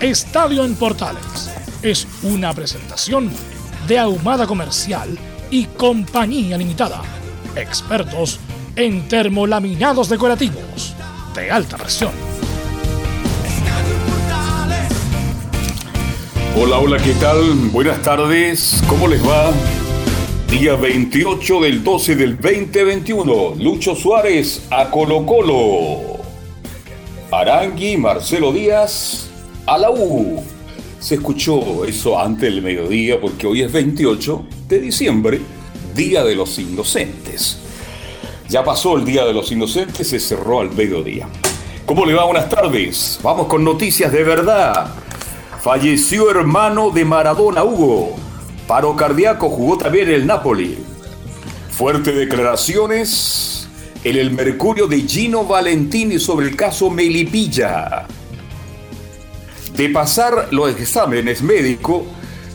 Estadio en Portales es una presentación de Ahumada Comercial y Compañía Limitada. Expertos en termolaminados decorativos de alta presión. Hola, hola, ¿qué tal? Buenas tardes, ¿cómo les va? Día 28 del 12 del 2021, Lucho Suárez a Colo Colo. Arangui, Marcelo Díaz a la U. Se escuchó eso antes del mediodía porque hoy es 28 de diciembre, Día de los Inocentes. Ya pasó el Día de los Inocentes, se cerró al mediodía. ¿Cómo le va? Buenas tardes. Vamos con noticias de verdad. Falleció hermano de Maradona Hugo. Paro cardíaco jugó también el Napoli. Fuertes declaraciones en el Mercurio de Gino Valentini sobre el caso Melipilla. De pasar los exámenes médicos,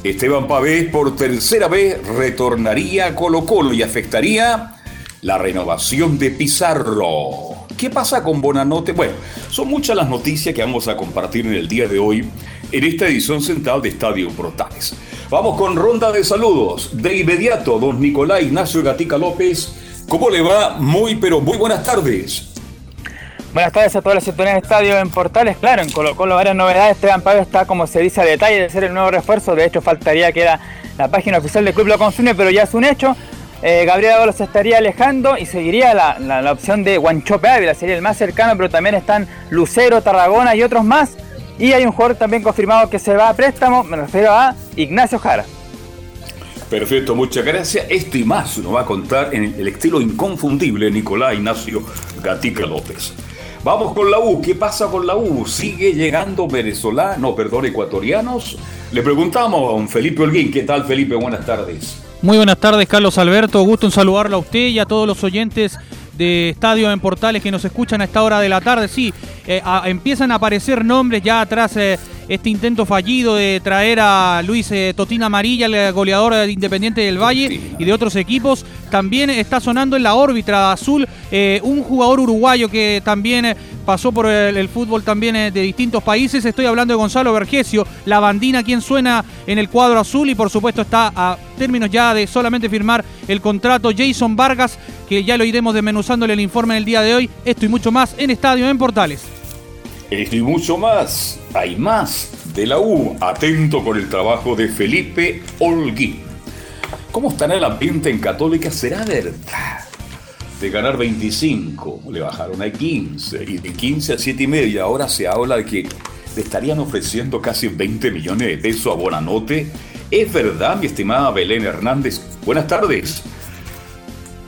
Esteban Pavés por tercera vez retornaría a Colo Colo y afectaría la renovación de Pizarro. ¿Qué pasa con Bonanote? Bueno, son muchas las noticias que vamos a compartir en el día de hoy en esta edición central de Estadio Portales. Vamos con ronda de saludos. De inmediato, don Nicolás Ignacio Gatica López. ¿Cómo le va? Muy, pero muy buenas tardes. Buenas tardes a todas las sintonías de estadio en Portales. Claro, en Colo Colo varias novedades. Esteban Pablo está, como se dice, a detalle de ser el nuevo refuerzo. De hecho, faltaría que era la página oficial del club lo consume, pero ya es un hecho. Eh, Gabriel Ábalos se estaría alejando y seguiría la, la, opción de Guanchope Ávila, sería el más cercano, pero también están Lucero, Tarragona y otros más. Y hay un jugador también confirmado que se va a préstamo, me refiero a Ignacio Jara. Perfecto, muchas gracias. Esto y más nos va a contar en el estilo inconfundible Nicolás Ignacio Gatica López. Vamos con la U. ¿Qué pasa con la U? ¿Sigue llegando venezolanos, no, perdón, ecuatorianos? Le preguntamos a don Felipe Holguín. ¿Qué tal, Felipe? Buenas tardes. Muy buenas tardes, Carlos Alberto. Gusto en saludarlo a usted y a todos los oyentes de Estadio en Portales que nos escuchan a esta hora de la tarde. Sí, eh, empiezan a aparecer nombres ya atrás. Eh, este intento fallido de traer a Luis eh, Totina Amarilla, el goleador de Independiente del Valle y de otros equipos. También está sonando en la órbita azul eh, un jugador uruguayo que también eh, pasó por el, fútbol también de distintos países. Estoy hablando de Gonzalo Vergesio, la bandina quien suena en el cuadro azul y por supuesto está a términos ya de solamente firmar el contrato Jason Vargas, que ya lo iremos desmenuzándole el informe en el día de hoy. Esto y mucho más en Estadio en Portales. Esto y mucho más. Hay más de la U. Atento con el trabajo de Felipe Olguín. ¿Cómo estará el ambiente en Católica? ¿Será verdad? De ganar 25, le bajaron a 15, y de 15 a 7 y media. Ahora se habla de que le estarían ofreciendo casi 20 millones de pesos a Bonanote. ¿Es verdad, mi estimada Belén Hernández? Buenas tardes.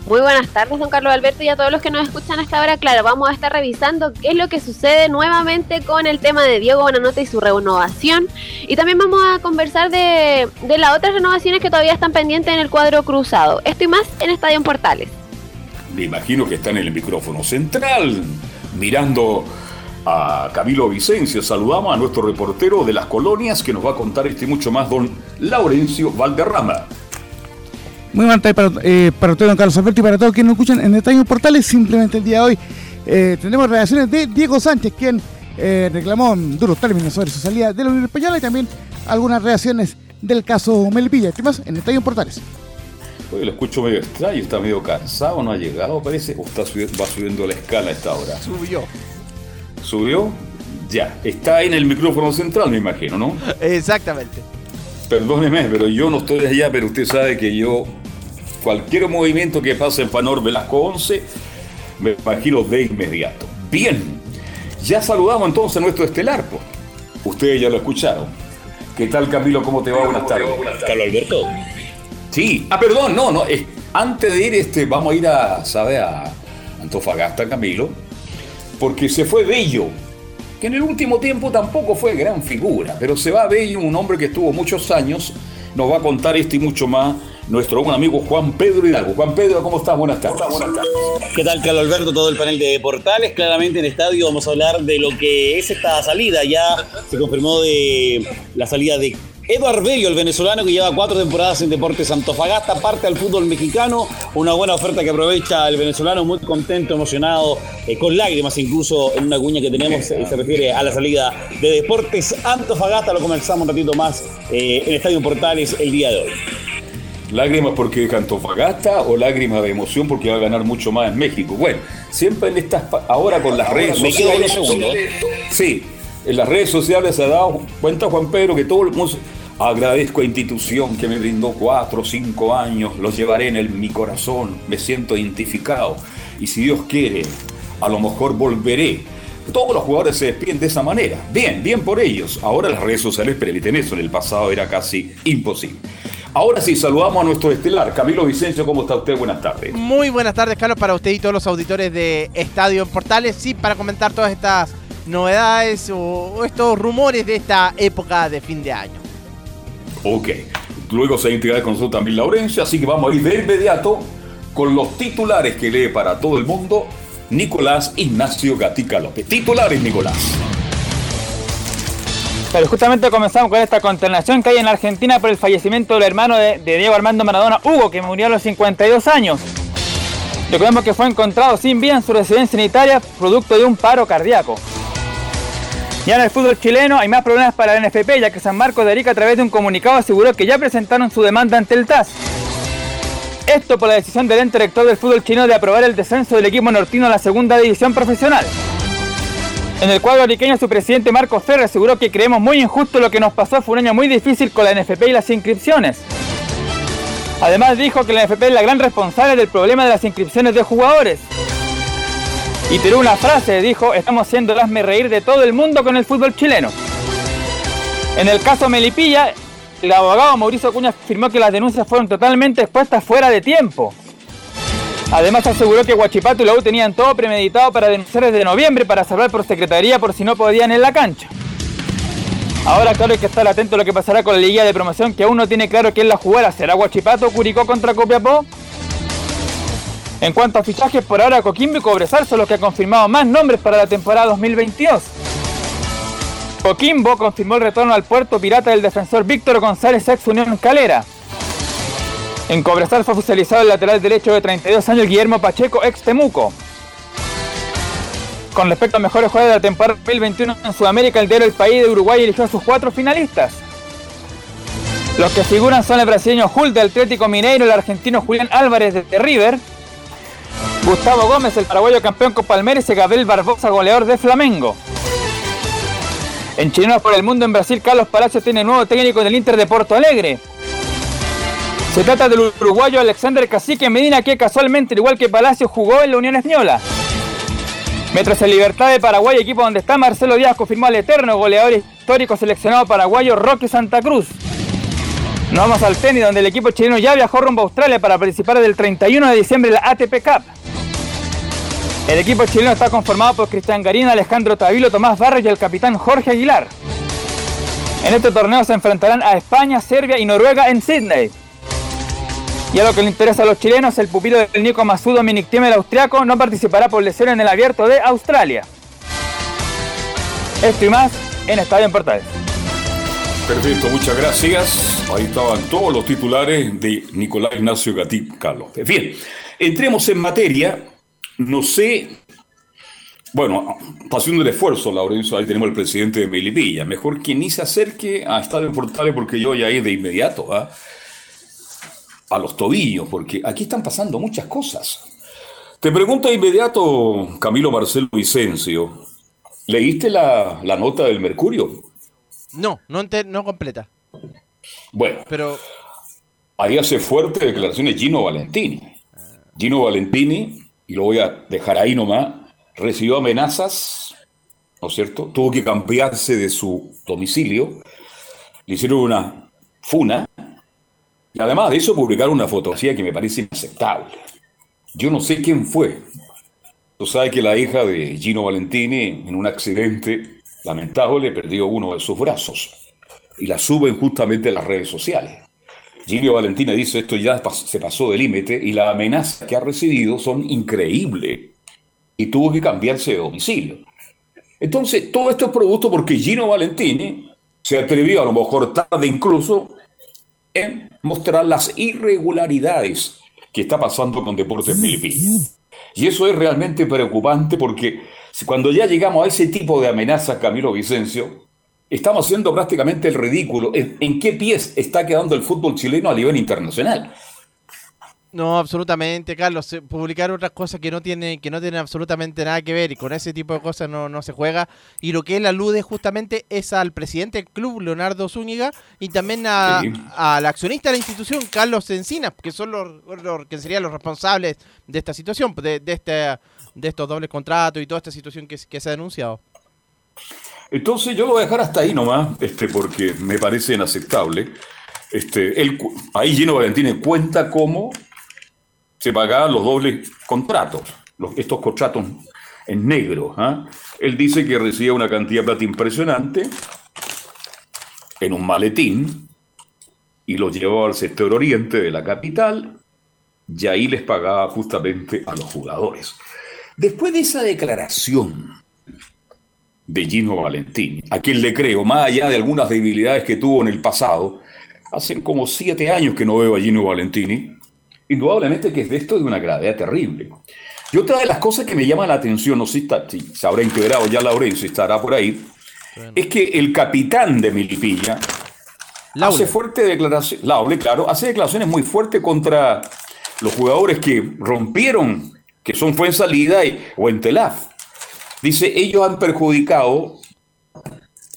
Muy buenas tardes, don Carlos Alberto, y a todos los que nos escuchan hasta ahora. Claro, vamos a estar revisando qué es lo que sucede nuevamente con el tema de Diego Bonanote y su renovación. Y también vamos a conversar de, las otras renovaciones que todavía están pendientes en el cuadro cruzado. Esto y más en Estadio Portales. Me imagino que está en el micrófono central, mirando a Camilo Vicencio. Saludamos a nuestro reportero de las colonias que nos va a contar este mucho más, don Laurencio Valderrama. Muy buenas tardes para, eh, para usted, don Carlos Alberto, y para todos quienes nos escuchan en Estadio Portales. Simplemente el día de hoy eh, tenemos reacciones de Diego Sánchez, quien eh, reclamó en duros términos sobre su salida de la Unión Española y también algunas reacciones del caso Melipilla. ¿Qué más? En Estadio Portales. Oye, lo escucho medio extraño, está medio cansado, no ha llegado, parece, o está subiendo, va subiendo la escala a esta hora. Subió. ¿Subió? Ya, está en el micrófono central, me imagino, ¿no? Exactamente. Perdóneme, pero yo no estoy allá, pero usted sabe que yo, cualquier movimiento que pase en Panor Velasco 11, me imagino de inmediato. Bien, ya saludamos entonces a nuestro estelar, pues. Ustedes ya lo escucharon. ¿Qué tal, Camilo? ¿Cómo te va? Buenas tardes. Carlos Alberto. Sí. Ah, perdón, no, no. antes de ir, este, vamos a ir a, ¿sabe? A Antofagasta, Camilo. Porque se fue Bello. Que en el último tiempo tampoco fue gran figura. Pero se va Bello, un hombre que estuvo muchos años. Nos va a contar esto y mucho más nuestro buen amigo Juan Pedro Hidalgo. Juan Pedro, ¿cómo estás? Buenas tardes. Buenas tardes. ¿Qué tal, Carlos Alberto? Todo el panel de portales. Claramente en estadio vamos a hablar de lo que es esta salida. Ya se confirmó de la salida de Eduardo Bello, el venezolano que lleva cuatro temporadas en Deportes Antofagasta, parte al fútbol mexicano. Una buena oferta que aprovecha el venezolano, muy contento, emocionado, eh, con lágrimas incluso en una cuña que tenemos. Eh, se refiere a la salida de Deportes Antofagasta. Lo comenzamos un ratito más eh, en Estadio Portales el día de hoy. ¿Lágrimas porque cantó Fagasta o lágrimas de emoción porque va a ganar mucho más en México? Bueno, siempre en estas, ahora con las redes sociales. Sí, en las redes sociales se ha dado cuenta Juan Pedro que todo el mundo. Agradezco a institución que me brindó cuatro o cinco años, los llevaré en el, mi corazón, me siento identificado. Y si Dios quiere, a lo mejor volveré. Todos los jugadores se despiden de esa manera. Bien, bien por ellos. Ahora las redes sociales permiten eso, en el pasado era casi imposible. Ahora sí, saludamos a nuestro estelar, Camilo Vicencio, ¿cómo está usted? Buenas tardes. Muy buenas tardes, Carlos, para usted y todos los auditores de Estadio en Portales. Sí, para comentar todas estas novedades o, estos rumores de esta época de fin de año. Ok, luego se integra con nosotros también Laurencia, así que vamos a ir de inmediato con los titulares que lee para todo el mundo Nicolás Ignacio Gatica López. Titulares, Nicolás. Pero justamente comenzamos con esta consternación que hay en Argentina por el fallecimiento del hermano de, Diego Armando Maradona, Hugo, que murió a los 52 años. Recordemos que fue encontrado sin vida en su residencia en Italia, producto de un paro cardíaco. Ya en el fútbol chileno hay más problemas para el NFP, ya que San Marcos de Arica a través de un comunicado aseguró que ya presentaron su demanda ante el TAS. Esto por la decisión del ente rector del fútbol chino de aprobar el descenso del equipo nortino a la segunda división profesional. En el cuadro ariqueño, su presidente Marcos Ferrer aseguró que creemos muy injusto lo que nos pasó, fue un año muy difícil con la NFP y las inscripciones. Además dijo que la NFP es la gran responsable del problema de las inscripciones de jugadores. Y tiró una frase, dijo, estamos siendo el reír de todo el mundo con el fútbol chileno. En el caso Melipilla, el abogado Mauricio Cuña afirmó que las denuncias fueron totalmente expuestas fuera de tiempo. Además aseguró que Guachipato y la U tenían todo premeditado para denunciar desde noviembre para salvar por secretaría por si no podían en la cancha. Ahora claro hay que estar atento a lo que pasará con la liga de promoción que aún no tiene claro quién la jugará. ¿Será Guachipato Curicó contra Copiapó? En cuanto a fichajes, por ahora Coquimbo y Cobresal son los que han confirmado más nombres para la temporada 2022. Coquimbo confirmó el retorno al puerto pirata del defensor Víctor González ex Unión Calera. En Cobresal fue oficializado el lateral derecho de 32 años Guillermo Pacheco, ex Temuco. Con respecto a mejores jugadores de la temporada 2021 en Sudamérica, el diario El País de Uruguay eligió a sus cuatro finalistas. Los que figuran son el brasileño Hulk del Atlético Mineiro, el argentino Julián Álvarez de River, Gustavo Gómez, el paraguayo campeón con Palmeiras y Gabriel Barbosa, goleador de Flamengo. En Chilenos por el Mundo en Brasil, Carlos Palacios tiene nuevo técnico del Inter de Porto Alegre. Se trata del uruguayo Alexander Cacique Medina, que casualmente, igual que Palacio, jugó en la Unión Española. Mientras en Libertad de Paraguay, equipo donde está Marcelo Díaz, confirmó al eterno goleador histórico seleccionado paraguayo Roque Santa Cruz. Nos vamos al tenis, donde el equipo chileno ya viajó rumbo a Australia para participar del 31 de diciembre de la ATP Cup. El equipo chileno está conformado por Cristian Garín, Alejandro Tavilo, Tomás Barros y el capitán Jorge Aguilar. En este torneo se enfrentarán a España, Serbia y Noruega en Sydney. Y a lo que le interesa a los chilenos, el pupilo del Nico Masú, Dominic Thiem, el austriaco, no participará por lesión en el abierto de Australia. Esto y más en Estadio en Portales. Perfecto, muchas gracias. Ahí estaban todos los titulares de Nicolás Ignacio Gatí Carlos. Bien, entremos en materia. No sé. Bueno, está haciendo el esfuerzo, Laurencio. Ahí tenemos al presidente de Melipilla. Mejor que ni se acerque a Estadio en Portales porque yo ya ahí de inmediato. ¿ah? A los tobillos, porque aquí están pasando muchas cosas. Te pregunto de inmediato, Camilo Marcelo Vicencio, ¿Leíste la, la nota del Mercurio? No, no, ente- no completa. Bueno, Pero ahí hace fuerte declaraciones Gino Valentini. Gino Valentini, y lo voy a dejar ahí nomás, recibió amenazas, ¿no es cierto? Tuvo que cambiarse de su domicilio, le hicieron una funa, y además de eso publicaron una fotografía que me parece inaceptable. Yo no sé quién fue. Tú sabes que la hija de Gino Valentini, en un accidente lamentable, perdió uno de sus brazos y la suben justamente a las redes sociales. Gino Valentina dice esto ya se pasó de límite y las amenazas que ha recibido son increíbles y tuvo que cambiarse de domicilio. Entonces, todo esto es producto porque Gino Valentini se atrevió, a lo mejor tarde incluso, en mostrar las irregularidades que está pasando con Deportes Melipilla. Y eso es realmente preocupante porque cuando ya llegamos a ese tipo de amenazas, Camilo Vicencio, estamos haciendo prácticamente el ridículo. ¿En, en qué pies está quedando el fútbol chileno a nivel internacional? No, absolutamente, Carlos. Publicar otras cosas que no tienen, que no tienen absolutamente nada que ver y con ese tipo de cosas no, no se juega. Y lo que él alude justamente es al presidente del club, Leonardo Zúñiga, y también a, Sí. al accionista de la institución, Carlos Encinas, que son los, los- que serían los responsables de esta situación, de, de, este, de estos dobles contratos y toda esta situación que, que se ha denunciado. Entonces yo lo voy a dejar hasta ahí nomás, este, porque me parece inaceptable. Este, él ahí Gino Valentini cuenta cómo se pagaban los dobles contratos, los- estos contratos en negro. ¿ah? Él dice que recibía una cantidad de plata impresionante en un maletín y lo llevaba al sector oriente de la capital y ahí les pagaba justamente a los jugadores. Después de esa declaración de Gino Valentín, a quien le creo, más allá de algunas debilidades que tuvo en el pasado, hacen como siete años que no veo a Gino Valentini, indudablemente que es de esto de una gravedad terrible. Y otra de las cosas que me llama la atención, no sé si, se habrá integrado ya Laurencio, estará por ahí, es que el capitán de Milipilla Laule. hace fuerte declaración, Laule, claro, hace declaraciones muy fuertes contra los jugadores que rompieron, que son fue en salida y- o en Telaf. Dice, ellos han perjudicado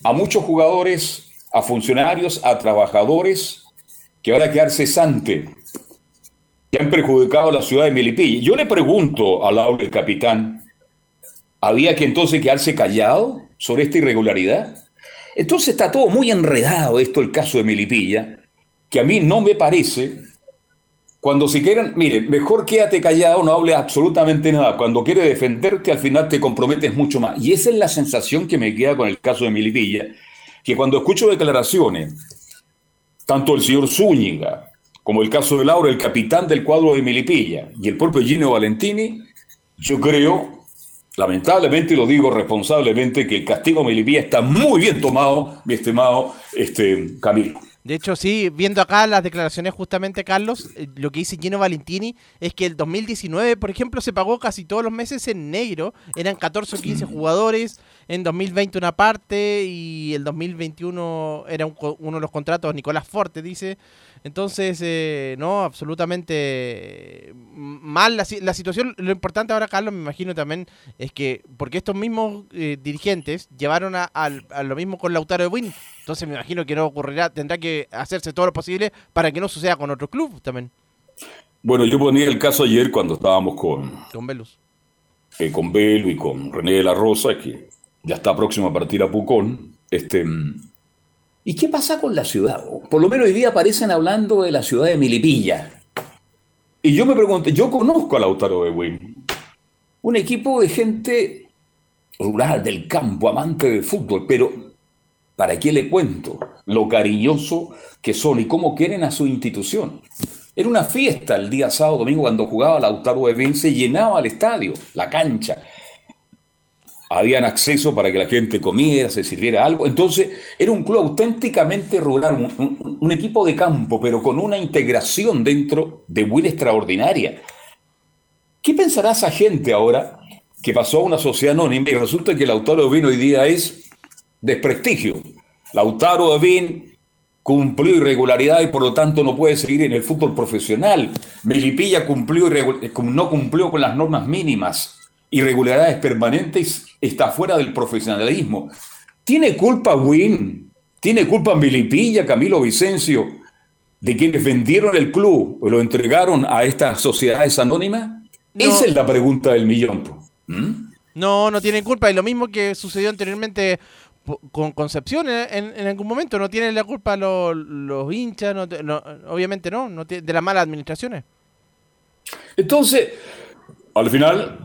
a muchos jugadores, a funcionarios, a trabajadores, que van a quedar cesantes, que han perjudicado a la ciudad de Melipilla. Yo le pregunto al Laule, el capitán, ¿había que entonces quedarse callado sobre esta irregularidad? Entonces está todo muy enredado esto, el caso de Melipilla, que a mí no me parece, cuando si quieren, mire, mejor quédate callado, no hables absolutamente nada. Cuando quieres defenderte, al final te comprometes mucho más. Y esa es la sensación que me queda con el caso de Melipilla, que cuando escucho declaraciones, tanto el señor Zúñiga, como el caso de Laura, el capitán del cuadro de Melipilla, y el propio Gino Valentini, yo creo, lamentablemente, y lo digo responsablemente, que el castigo a Melipilla está muy bien tomado, mi estimado este, Camilo. De hecho, sí, viendo acá las declaraciones justamente, Carlos, eh, lo que dice Gino Valentini es que el 2019, por ejemplo, se pagó casi todos los meses en negro. Eran 14 o 15 jugadores, en 2020 una parte y el 2021 era un uno de los contratos, Nicolás Forte dice. Entonces, eh, no, absolutamente eh, mal la, si- la situación. Lo importante ahora, Carlos, me imagino también, es que, porque estos mismos eh, dirigentes llevaron a, lo mismo con Lautaro de Win. Entonces me imagino que no ocurrirá, tendrá que hacerse todo lo posible para que no suceda con otro club también, Bueno, yo ponía el caso ayer cuando estábamos con, con Velus. eh, con Belo y con René de la Rosa, que ya está próximo a partir a Pucón. Este, ¿Y qué pasa con la ciudad? Por lo menos hoy día aparecen hablando de la ciudad de Milipilla. Y yo me pregunté, yo conozco a Lautaro de Win, un equipo de gente rural, del campo, amante del fútbol, pero ¿para qué le cuento lo cariñoso que son y cómo quieren a su institución? Era una fiesta el día sábado, domingo, cuando jugaba Lautaro de Win, se llenaba el estadio, la cancha. Habían acceso para que la gente comiera, se sirviera algo. Entonces, era un club auténticamente rural, un, equipo de campo, pero con una integración dentro de Win extraordinaria. ¿Qué pensará esa gente ahora que pasó a una sociedad anónima y resulta que Lautaro Win hoy día es desprestigio? Lautaro Win cumplió irregularidad y por lo tanto no puede seguir en el fútbol profesional. Melipilla cumplió no cumplió con las normas mínimas irregularidades permanentes, está fuera del profesionalismo. ¿Tiene culpa Win? ¿Tiene culpa Milipilla, Camilo Vicencio, de quienes vendieron el club o lo entregaron a estas sociedades anónimas? Esa es la pregunta del millón. ¿Mm? No, no tienen culpa. Es lo mismo que sucedió anteriormente con Concepción en, algún momento. No tienen la culpa los, hinchas, obviamente no, no de las malas administraciones. Entonces, al final,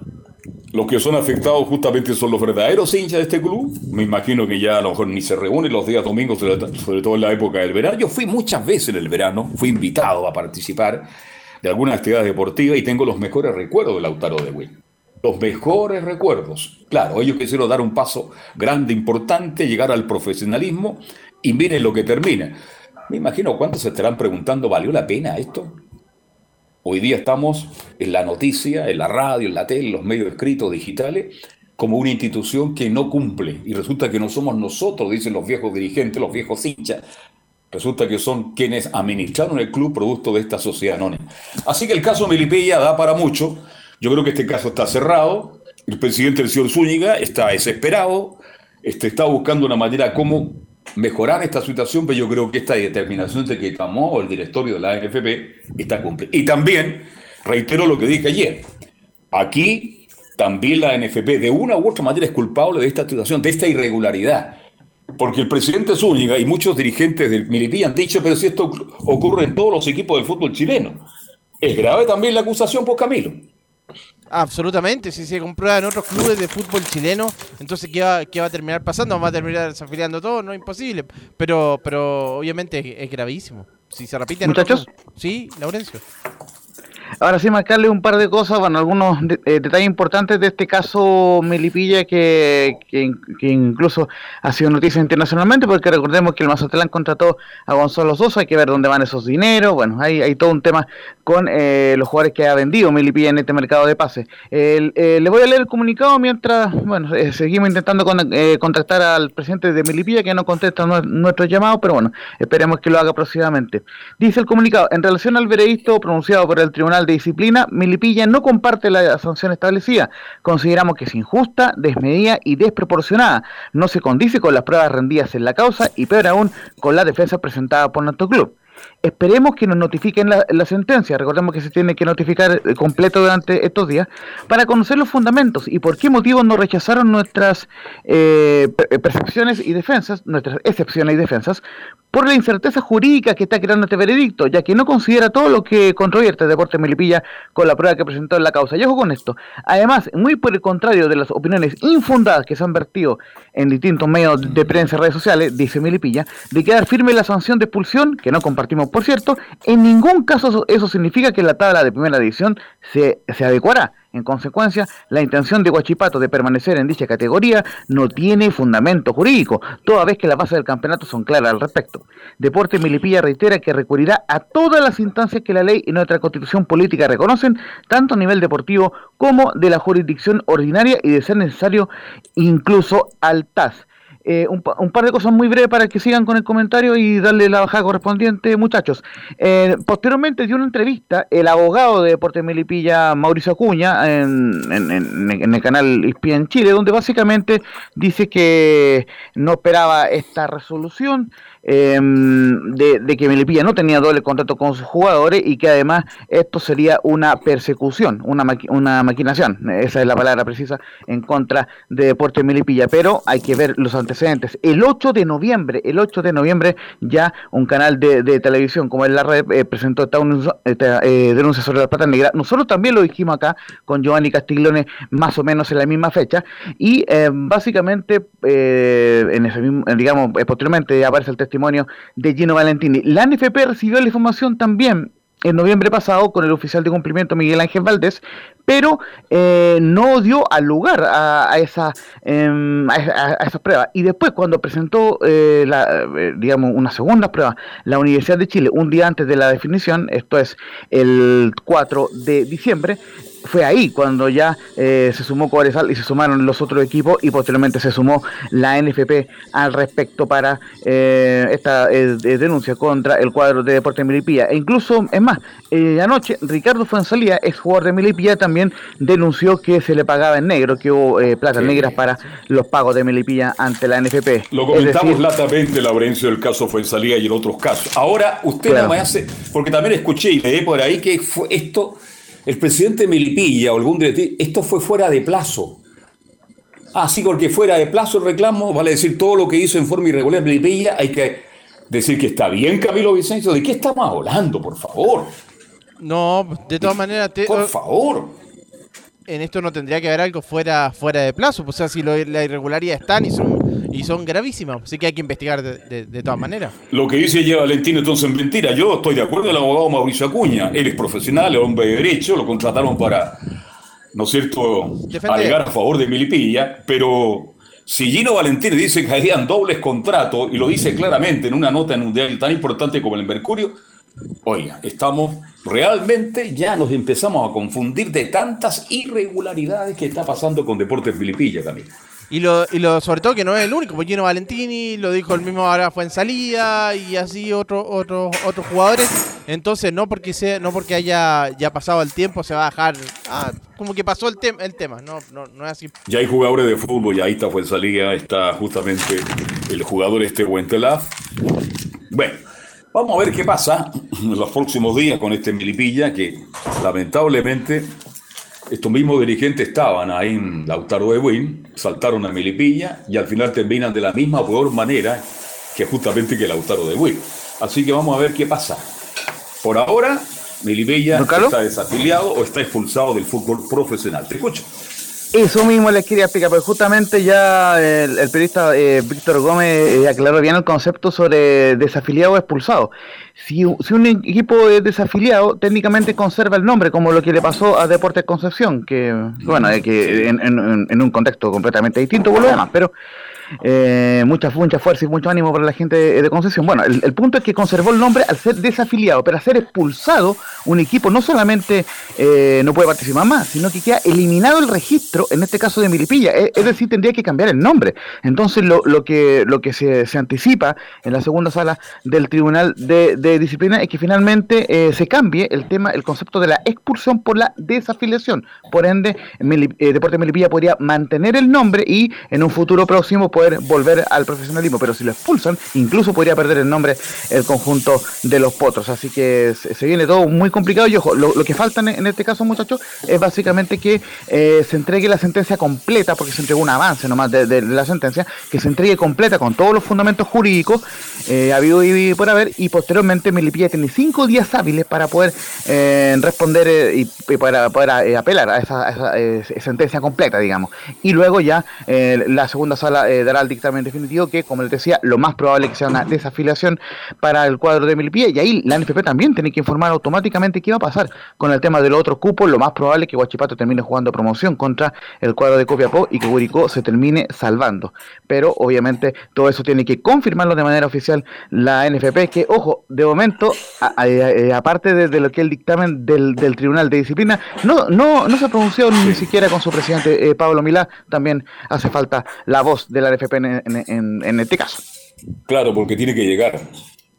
los que son afectados justamente son los verdaderos hinchas de este club. Me imagino que ya a lo mejor ni se reúnen los días domingos, sobre todo en la época del verano. Yo fui muchas veces en el verano, fui invitado a participar de algunas actividades deportivas y tengo los mejores recuerdos del Lautaro de Will. Los mejores recuerdos. Claro, ellos quisieron dar un paso grande, importante, llegar al profesionalismo y miren lo que termina. Me imagino cuántos se estarán preguntando, ¿valió la pena esto? Hoy día estamos en la noticia, en la radio, en la tele, en los medios escritos, digitales, como una institución que no cumple. Y resulta que no somos nosotros, dicen los viejos dirigentes, los viejos hinchas. Resulta que son quienes administraron el club producto de esta sociedad anónima. Así que el caso Melipilla da para mucho. Yo creo que este caso está cerrado. El presidente del señor Zúñiga está desesperado. Este, está buscando una manera como mejorar esta situación, pero yo creo que esta determinación de que tomó el directorio de la ANFP está cumplida. Y también, reitero lo que dije ayer, aquí también la ANFP de una u otra manera es culpable de esta situación, de esta irregularidad. Porque el presidente Zúñiga y muchos dirigentes del Milipí han dicho, pero si esto ocurre en todos los equipos del fútbol chileno. Es grave también la acusación por Camilo. Absolutamente, si se comprueba en otros clubes de fútbol chileno, entonces ¿qué va, qué va a terminar pasando? ¿Va a terminar desafiliando todo? No es imposible, pero, pero obviamente es, gravísimo. Si se repite en ¿Muchachos? Sí, Laurencio. Ahora sí, marcarle un par de cosas, bueno, algunos eh, detalles importantes de este caso Melipilla que, que, incluso ha sido noticia internacionalmente, porque recordemos que el Mazatlán contrató a Gonzalo Sosa, hay que ver dónde van esos dineros, bueno, hay, hay todo un tema con eh, los jugadores que ha vendido Melipilla en este mercado de pases. Eh, le voy a leer el comunicado mientras, bueno, seguimos intentando contactar al presidente de Melipilla que no contesta nuestro llamado, pero bueno, esperemos que lo haga próximamente. Dice el comunicado, en relación al veredicto pronunciado por el Tribunal de Disciplina, Milipilla no comparte la sanción establecida. Consideramos que es injusta, desmedida y desproporcionada. No se condice con las pruebas rendidas en la causa y peor aún con la defensa presentada por nuestro club. Esperemos que nos notifiquen la, sentencia, recordemos que se tiene que notificar eh, completo durante estos días, para conocer los fundamentos y por qué motivos no rechazaron nuestras eh, percepciones y defensas, nuestras excepciones y defensas, por la incerteza jurídica que está creando este veredicto, ya que no considera todo lo que controvierte Deportes Melipilla con la prueba que presentó en la causa. Y ojo con esto. Además, muy por el contrario de las opiniones infundadas que se han vertido en distintos medios de prensa y redes sociales, dice Melipilla, de quedar firme la sanción de expulsión, que no compartimos por cierto, en ningún caso eso significa que la tabla de primera edición se, se adecuará en consecuencia, la intención de Guachipato de permanecer en dicha categoría no tiene fundamento jurídico, toda vez que las bases del campeonato son claras al respecto. Deportes Milipilla reitera que recurrirá a todas las instancias que la ley y nuestra constitución política reconocen, tanto a nivel deportivo como de la jurisdicción ordinaria y de ser necesario incluso al TAS. Eh, un, par de cosas muy breves para que sigan con el comentario y darle la bajada correspondiente, muchachos. Eh, posteriormente dio una entrevista el abogado de Deportes Melipilla, Mauricio Acuña, en, en el canal en Chile, donde básicamente dice que no esperaba esta resolución eh, de, que Melipilla no tenía doble contrato con sus jugadores y que además esto sería una persecución, una, una maquinación, esa es la palabra precisa, en contra de Deportes Melipilla. Pero hay que ver los antecedentes. El 8 de noviembre, el 8 de noviembre, ya un canal de, televisión como es la red eh, presentó esta, eh, denuncia sobre la plata negra. Nosotros también lo dijimos acá con Giovanni Castiglione más o menos en la misma fecha y eh, básicamente en ese mismo, digamos, posteriormente aparece el texto testimonio de Gino Valentini. La NFP recibió la información también en noviembre pasado con el oficial de cumplimiento Miguel Ángel Valdés, pero eh, no dio al lugar a, esa, em, a, esas pruebas. Y después, cuando presentó, eh, la, eh, digamos, una segunda prueba, la Universidad de Chile, un día antes de la definición, esto es el 4 de diciembre, fue ahí cuando ya eh, se sumó Cobresal y se sumaron los otros equipos y posteriormente se sumó la NFP al respecto para eh, esta eh, denuncia contra el cuadro de Deportes Milipilla. E incluso, es más, anoche Ricardo Fuenzalía, ex jugador de Milipilla, también denunció que se le pagaba en negro, que hubo platas negras para los pagos de Milipilla ante la NFP. Lo comentamos latamente, Laurencio, el caso Fuenzalía y en otros casos. Ahora, usted no me hace, porque también escuché y leí por ahí que fue esto el presidente Melipilla o algún directivo, esto fue fuera de plazo. Ah, sí, porque fuera de plazo el reclamo, vale decir todo lo que hizo en forma irregular Melipilla, hay que decir que está bien Camilo Vicencio. ¿De qué estamos hablando, por favor? No, de todas maneras... por favor. En esto no tendría que haber algo fuera, fuera de plazo. O sea, si la irregularidad están y son y son gravísimas, así que hay que investigar de, todas maneras. Lo que dice ya Valentino entonces es mentira. Yo estoy de acuerdo el abogado Mauricio Acuña. Él es profesional, es hombre de derecho, lo contrataron para, ¿no es cierto?, alegar a favor de Milipilla, pero si Gino Valentino dice que habían dobles contratos y lo dice claramente en una nota en un diario tan importante como el Mercurio, oiga, estamos realmente ya nos empezamos a confundir de tantas irregularidades que está pasando con Deportes Milipilla también. Y lo, y lo, sobre todo que no es el único, porque Gino Valentini, lo dijo el mismo ahora fue en salida, y así otros otros otros jugadores. Entonces, no porque sea, no porque haya ya pasado el tiempo, se va a dejar. Ah, como que pasó el, tema el tema, no, no, no es así. Ya hay jugadores de fútbol, y ahí está salida está justamente el jugador este Wentelaf. Bueno, vamos a ver qué pasa en los próximos días con este Milipilla, que lamentablemente estos mismos dirigentes estaban ahí en Lautaro de Buin, saltaron a Milipilla y al final terminan de la misma peor manera que justamente que Lautaro de Buin. Así que vamos a ver qué pasa. Por ahora, Milipilla está desafiliado o está expulsado del fútbol profesional. Te escucho. Eso mismo les quería explicar, porque justamente ya el, periodista eh, Víctor Gómez eh, aclaró bien el concepto sobre desafiliado o expulsado. Si, un equipo es desafiliado, técnicamente conserva el nombre, como lo que le pasó a Deportes Concepción, que, bueno, que en, en, un contexto completamente distinto, por lo demás, pero eh, mucha, mucha fuerza y mucho ánimo para la gente de, concesión. Bueno, el, punto es que conservó el nombre al ser desafiliado, pero al ser expulsado, un equipo no solamente eh, no puede participar más, sino que queda eliminado el registro, en este caso de Milipilla, es, decir, tendría que cambiar el nombre. Entonces, lo, lo que, lo que se, se, anticipa en la segunda sala del Tribunal de, Disciplina es que finalmente eh, se cambie el tema, el concepto de la expulsión por la desafiliación. Por ende, eh, Deporte Milipilla podría mantener el nombre y en un futuro próximo volver al profesionalismo, pero si lo expulsan, incluso podría perder el nombre el conjunto de los potros. Así que se viene todo muy complicado. Y ojo, lo, que falta en, este caso, muchachos, es básicamente que eh, se entregue la sentencia completa, porque se entregó un avance nomás de, la sentencia, que se entregue completa con todos los fundamentos jurídicos, eh, habido y por haber, y posteriormente Melipilla tiene cinco días hábiles para poder eh, responder eh, y, para poder apelar a esa, sentencia completa, digamos. Y luego ya la segunda sala dará el dictamen definitivo que, como les decía, lo más probable es que sea una desafiliación para el cuadro de Melipilla y ahí la NFP también tiene que informar automáticamente qué va a pasar con el tema del otro cupo. Lo más probable es que Guachipato termine jugando promoción contra el cuadro de Copiapó y que Curicó se termine salvando. Pero obviamente todo eso tiene que confirmarlo de manera oficial la NFP, que ojo, de momento, eh, aparte de, lo que es el dictamen del, Tribunal de Disciplina, no, no, no se ha pronunciado ni siquiera con su presidente eh, Pablo Milá, también hace falta la voz de la NFP en, este caso. Claro, porque tiene que llegar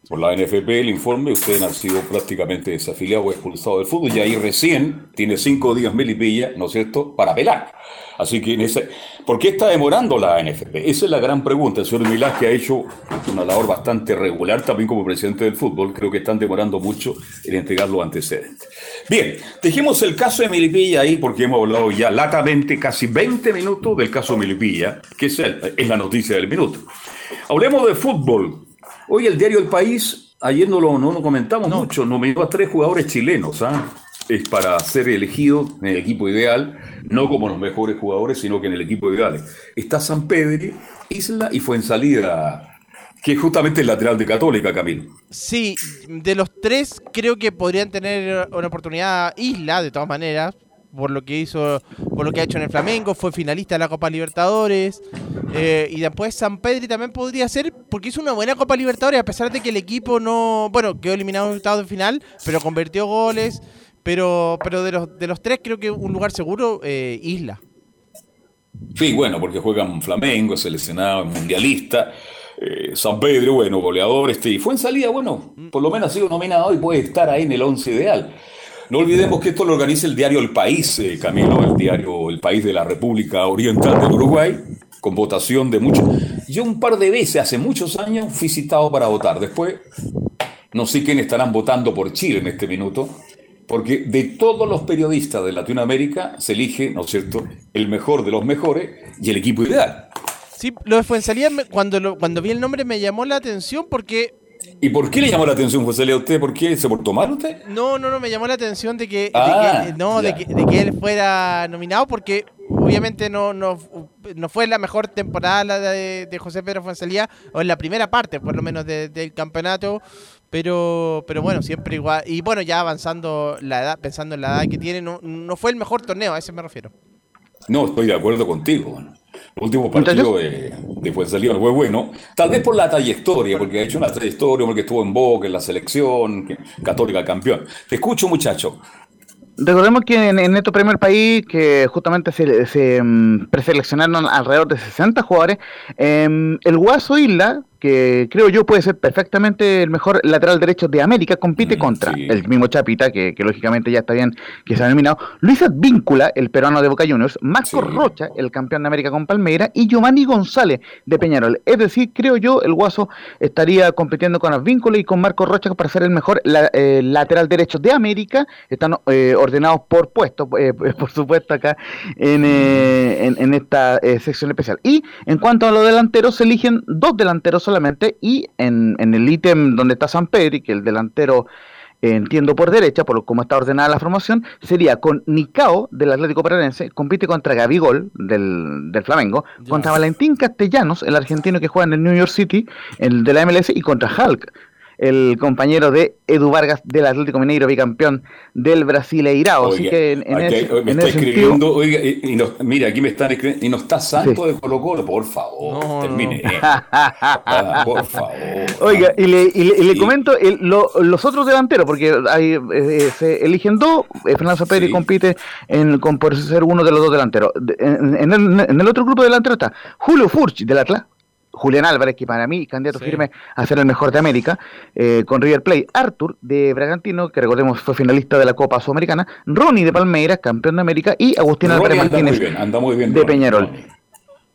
por la NFP el informe, usted ha sido prácticamente desafiliado o expulsado del fútbol y ahí recién tiene cinco días Melipilla, ¿no es cierto?, para apelar. Así que, en ese, ¿por qué está demorando la NFP? Esa es la gran pregunta. El señor Milás, que ha hecho una labor bastante regular también como presidente del fútbol, creo que están demorando mucho en entregar los antecedentes. Bien, dejemos el caso de Milipilla ahí porque hemos hablado ya latamente casi 20 minutos del caso de Milipilla, que es la noticia del minuto. Hablemos de fútbol. Hoy el diario El País, ayer no lo, no comentamos no. mucho, nominó a tres jugadores chilenos, ¿ah? Es para ser elegido en el equipo ideal, no como los mejores jugadores, sino que en el equipo ideal. Está San Pedro, Isla y Fuensalida, que es justamente el lateral de Católica, Camilo. Sí, de los tres creo que podrían tener una oportunidad Isla, de todas maneras, por lo que hizo, por lo que ha hecho en el Flamengo, fue finalista de la Copa Libertadores. Eh, y después San Pedri también podría ser, porque hizo una buena Copa Libertadores, a pesar de que el equipo no, bueno, quedó eliminado en el estado de final, pero convirtió goles. Pero, pero de los de los tres creo que un lugar seguro, eh, Isla. Sí, bueno, porque juegan Flamengo, seleccionado, mundialista. Eh, San Pedro, bueno, goleador, este, y fue en salida, bueno, por lo menos ha sido nominado y puede estar ahí en el once ideal. No olvidemos que esto lo organiza el diario El País, eh, Camilo, el diario El País de la República Oriental del Uruguay, con votación de muchos. Yo un par de veces, hace muchos años, fui citado para votar. Después, no sé quién estarán votando por Chile en este minuto, porque de todos los periodistas de Latinoamérica se elige, ¿no es cierto?, el mejor de los mejores y el equipo ideal. Sí, lo de Fuensalía, cuando, cuando vi el nombre me llamó la atención porque ¿Y por qué le llamó la atención José Leo a usted? ¿Por qué? ¿Se por tomar usted? No, no, no, me llamó la atención de que, de Ah, que- no, de que, de que él fuera nominado porque obviamente no, no, no fue la mejor temporada la de, de José Pedro Fonsalía, o en la primera parte, por lo menos, de- del campeonato, pero, pero bueno, siempre igual. Y bueno, ya avanzando la edad, pensando en la edad que tiene, no, no fue el mejor torneo, a ese me refiero. No, estoy de acuerdo contigo. bueno. El último partido de, de Fuensalida fue bueno, tal vez por la trayectoria, porque ha hecho una trayectoria, porque estuvo en Boca, en la selección, que- Católica campeón. Te escucho, muchacho. Recordemos que en, en este primer país, que justamente se, se mm, preseleccionaron alrededor de 60 jugadores, em, el Guaso Isla, que creo yo puede ser perfectamente el mejor lateral derecho de América, compite Mm, contra sí. el mismo Chapita, que, que lógicamente ya está bien que se ha nominado, Luis Advíncula, el peruano de Boca Juniors, Marco Sí. Rocha, el campeón de América con Palmeira, y Giovanni González de Peñarol. Es decir, creo yo, el Guaso estaría compitiendo con Advíncula y con Marco Rocha para ser el mejor la- eh, lateral derecho de América. Están eh, ordenados por puesto, eh, por supuesto, acá en, eh, en, en esta eh, sección especial. Y en cuanto a los delanteros, se eligen dos delanteros solamente y en, en el ítem donde está San Pedro, que el delantero eh, entiendo por derecha, por lo- como está ordenada la formación, sería con Nicao del Atlético Paranaense, compite contra Gabigol del, del Flamengo, contra Valentín Castellanos, el argentino que juega en el New York City, el de la MLS, y contra Hulk, el compañero de Edu Vargas del Atlético Mineiro, bicampeón del Brasileirao. Así que en, en aquí ese, me en está ese sentido, escribiendo, oiga, y, y no- mira, aquí me están escribiendo, y no está Santo Sí. de Colo Colo, por favor, No, termine. Ah, por favor. Oiga, y le, y le- y le Sí. comento el- lo- los otros delanteros, porque hay, eh, eh, se eligen dos, eh, Fernando Saperi Sí. compite en, con, por ser uno de los dos delanteros. De- En, en el, en el otro grupo de delanteros está Julio Furch del Atlas, Julián Álvarez, que para mí candidato Sí. firme a ser el mejor de América, eh, con River Plate, Arthur de Bragantino, que recordemos fue finalista de la Copa Sudamericana, Ronnie de Palmeiras, campeón de América, y Agustín Ronnie Álvarez Martínez bien, bien. de Ronnie, Peñarol. Ronnie.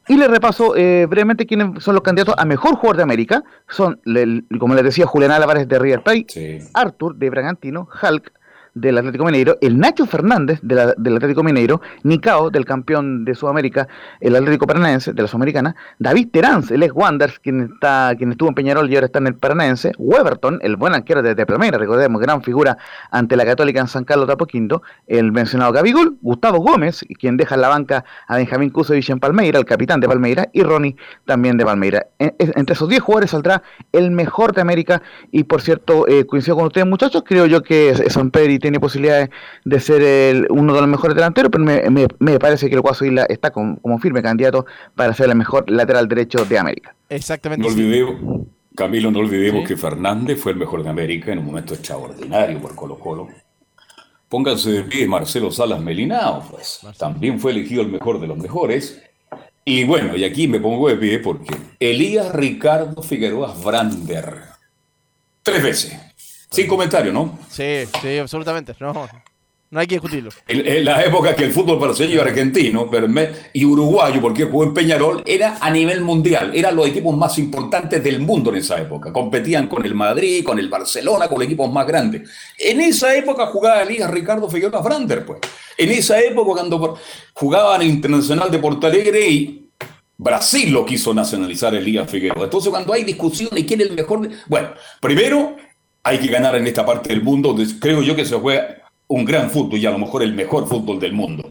y le repaso eh, brevemente quiénes son los candidatos a mejor jugador de América. Son, le- como les decía, Julián Álvarez de River Plate, Sí. Arthur de Bragantino, Hulk del Atlético Mineiro, el Nacho Fernández del Atlético Mineiro, Nicao del campeón de Sudamérica, el Atlético Paranaense de la Sudamericana, David Terán, el ex Wanderers, quien, está, quien estuvo en Peñarol y ahora está en el Paranaense, Weberton, el buen arquero de, de Palmeiras, recordemos, gran figura ante la Católica en San Carlos de Apoquindo, el mencionado Gabigol, Gustavo Gómez, quien deja en la banca a Benjamín Kusevich en Palmeira, el capitán de Palmeira, y Ronnie también de Palmeira. En- en- entre esos 10 jugadores saldrá el mejor de América y por cierto, eh, coincido con ustedes muchachos, creo yo que San Pedro tiene posibilidades de ser el- uno de los mejores delanteros, pero me, me- me parece que el Guaso Isla está como, como firme candidato para ser el mejor lateral derecho de América. Exactamente. No olvidemos, Camilo, no olvidemos Sí. que Fernández fue el mejor de América en un momento extraordinario por Colo Colo. Pónganse de pie Marcelo Salas Melinao, pues. También fue elegido el mejor de los mejores. Y bueno, y aquí me pongo de pie porque Elías Ricardo Figueroa Brander. Tres veces. Sin comentario, ¿no? Sí, sí, absolutamente. No, no hay que discutirlo. En, en la época que el fútbol brasileño y argentino y uruguayo, porque jugó en Peñarol, era a nivel mundial. Eran los equipos más importantes del mundo en esa época. Competían con el Madrid, con el Barcelona, con los equipos más grandes. En esa época jugaba Elías Ricardo Figueroa Brander, pues. En esa época, cuando por- jugaba en el Internacional de Porto Alegre y Brasil lo quiso nacionalizar Elías Figueroa. Entonces, cuando hay discusiones, ¿quién es el mejor? Bueno, primero hay que ganar en esta parte del mundo, donde creo yo que se juega un gran fútbol y a lo mejor el mejor fútbol del mundo.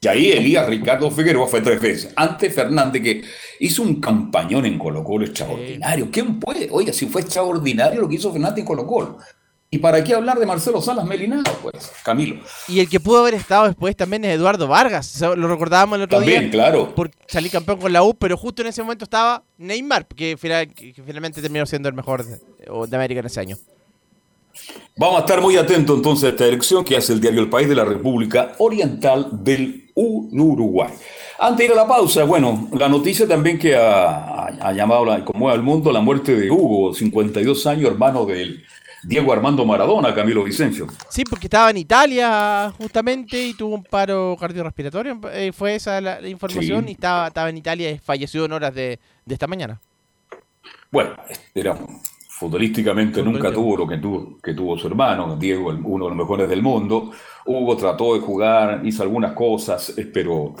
Y ahí Elías Ricardo Figueroa fue tres veces. Antes Fernández, que hizo un campañón en Colo Colo extraordinario. ¿Quién puede? Oiga, si fue extraordinario lo que hizo Fernández en Colo Colo. ¿Y para qué hablar de Marcelo Salas Melinado? Pues, Camilo. Y el que pudo haber estado después también es Eduardo Vargas. Lo recordábamos el otro También, día. claro. Por salir campeón con la U, pero justo en ese momento estaba Neymar, que, final- que finalmente terminó siendo el mejor de, de América en ese año. Vamos a estar muy atentos entonces a esta elección que hace el diario El País de la República Oriental del Uruguay. Antes de ir a la pausa, bueno, la noticia también que ha, ha llamado la, conmueve al mundo la muerte de Hugo, 52 años, hermano del Diego Armando Maradona, Camilo Vicencio. Sí, porque estaba en Italia justamente y tuvo un paro cardiorrespiratorio. eh, fue esa la, la información Sí. y estaba, estaba en Italia y falleció en horas de, de esta mañana. Bueno, era futbolísticamente nunca tuvo lo que tuvo, que tuvo su hermano, Diego, uno de los mejores del mundo. Hugo trató de jugar, hizo algunas cosas, eh, pero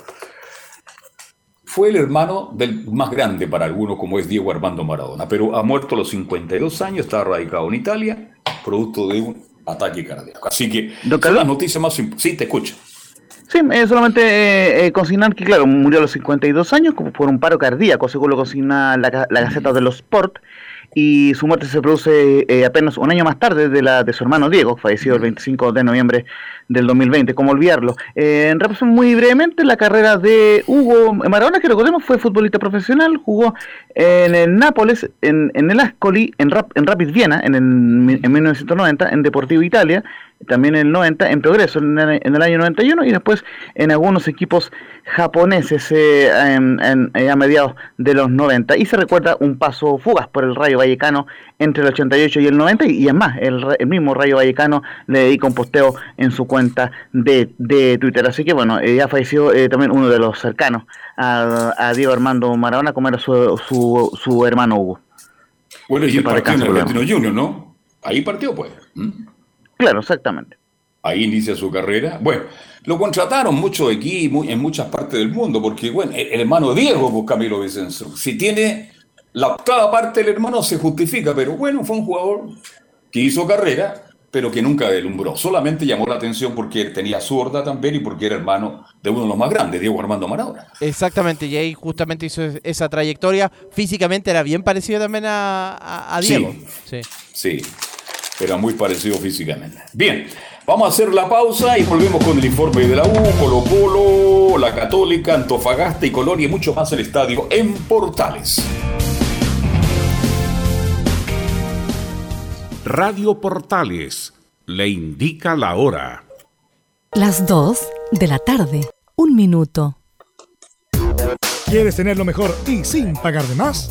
fue el hermano del más grande para algunos, como es Diego Armando Maradona. Pero ha muerto a los 52 años, está radicado en Italia, producto de un ataque cardíaco. Así que Don son las noticias más Sí, te escucho. Sí, eh, solamente eh, eh, consignar que, claro, murió a los 52 años como por un paro cardíaco, según lo consigna la, la Gaceta de los Sport, y su muerte se produce eh, apenas un año más tarde de la de su hermano Diego, fallecido el 25 de noviembre del 2020, como olvidarlo. Eh, en repaso muy brevemente, la carrera de Hugo Maradona, que recordemos fue futbolista profesional, jugó en el Nápoles, en, en el Ascoli, en, Rap- en Rapid Viena, en, el, en 1990, en Deportivo Italia, también en el 90, en Progreso en el, en el año 91 y después en algunos equipos japoneses eh, en- en- eh, a mediados de los 90. Y se recuerda un paso fugaz por el Rayo Vallecano entre el 88 y el 90 y, y es más, el, mismo Rayo Vallecano le dedica un posteo en su cuenta de, de Twitter. Así que bueno, eh, ya falleció eh, también uno de los cercanos a, a Diego Armando Maradona, como era su, su, su hermano Hugo. Bueno, y el partido en Argentino Junior, ¿no? Ahí partió, pues. ¿Mm? Claro, exactamente. Ahí inicia su carrera. Bueno, lo contrataron mucho aquí en muchas partes del mundo, porque, bueno, el, el hermano Diego, pues Camilo Vicenzo, si tiene la octava parte del hermano, se justifica, pero bueno, fue un jugador que hizo carrera, pero que nunca delumbró. Solamente llamó la atención porque él tenía zurda también y porque era hermano de uno de los más grandes, Diego Armando Maradona. Exactamente, y ahí justamente hizo es- esa trayectoria. Físicamente era bien parecido también a, a- a Sí. Diego. Sí. Sí, era muy parecido físicamente. Bien, vamos a hacer la pausa y volvemos con el informe de la U, Colo Colo, la Católica, Antofagasta y Colonia y mucho más el estadio en Portales. Radio Portales le indica la hora. Las 2 de la tarde. Un minuto. ¿Quieres tener lo mejor y sin pagar de más?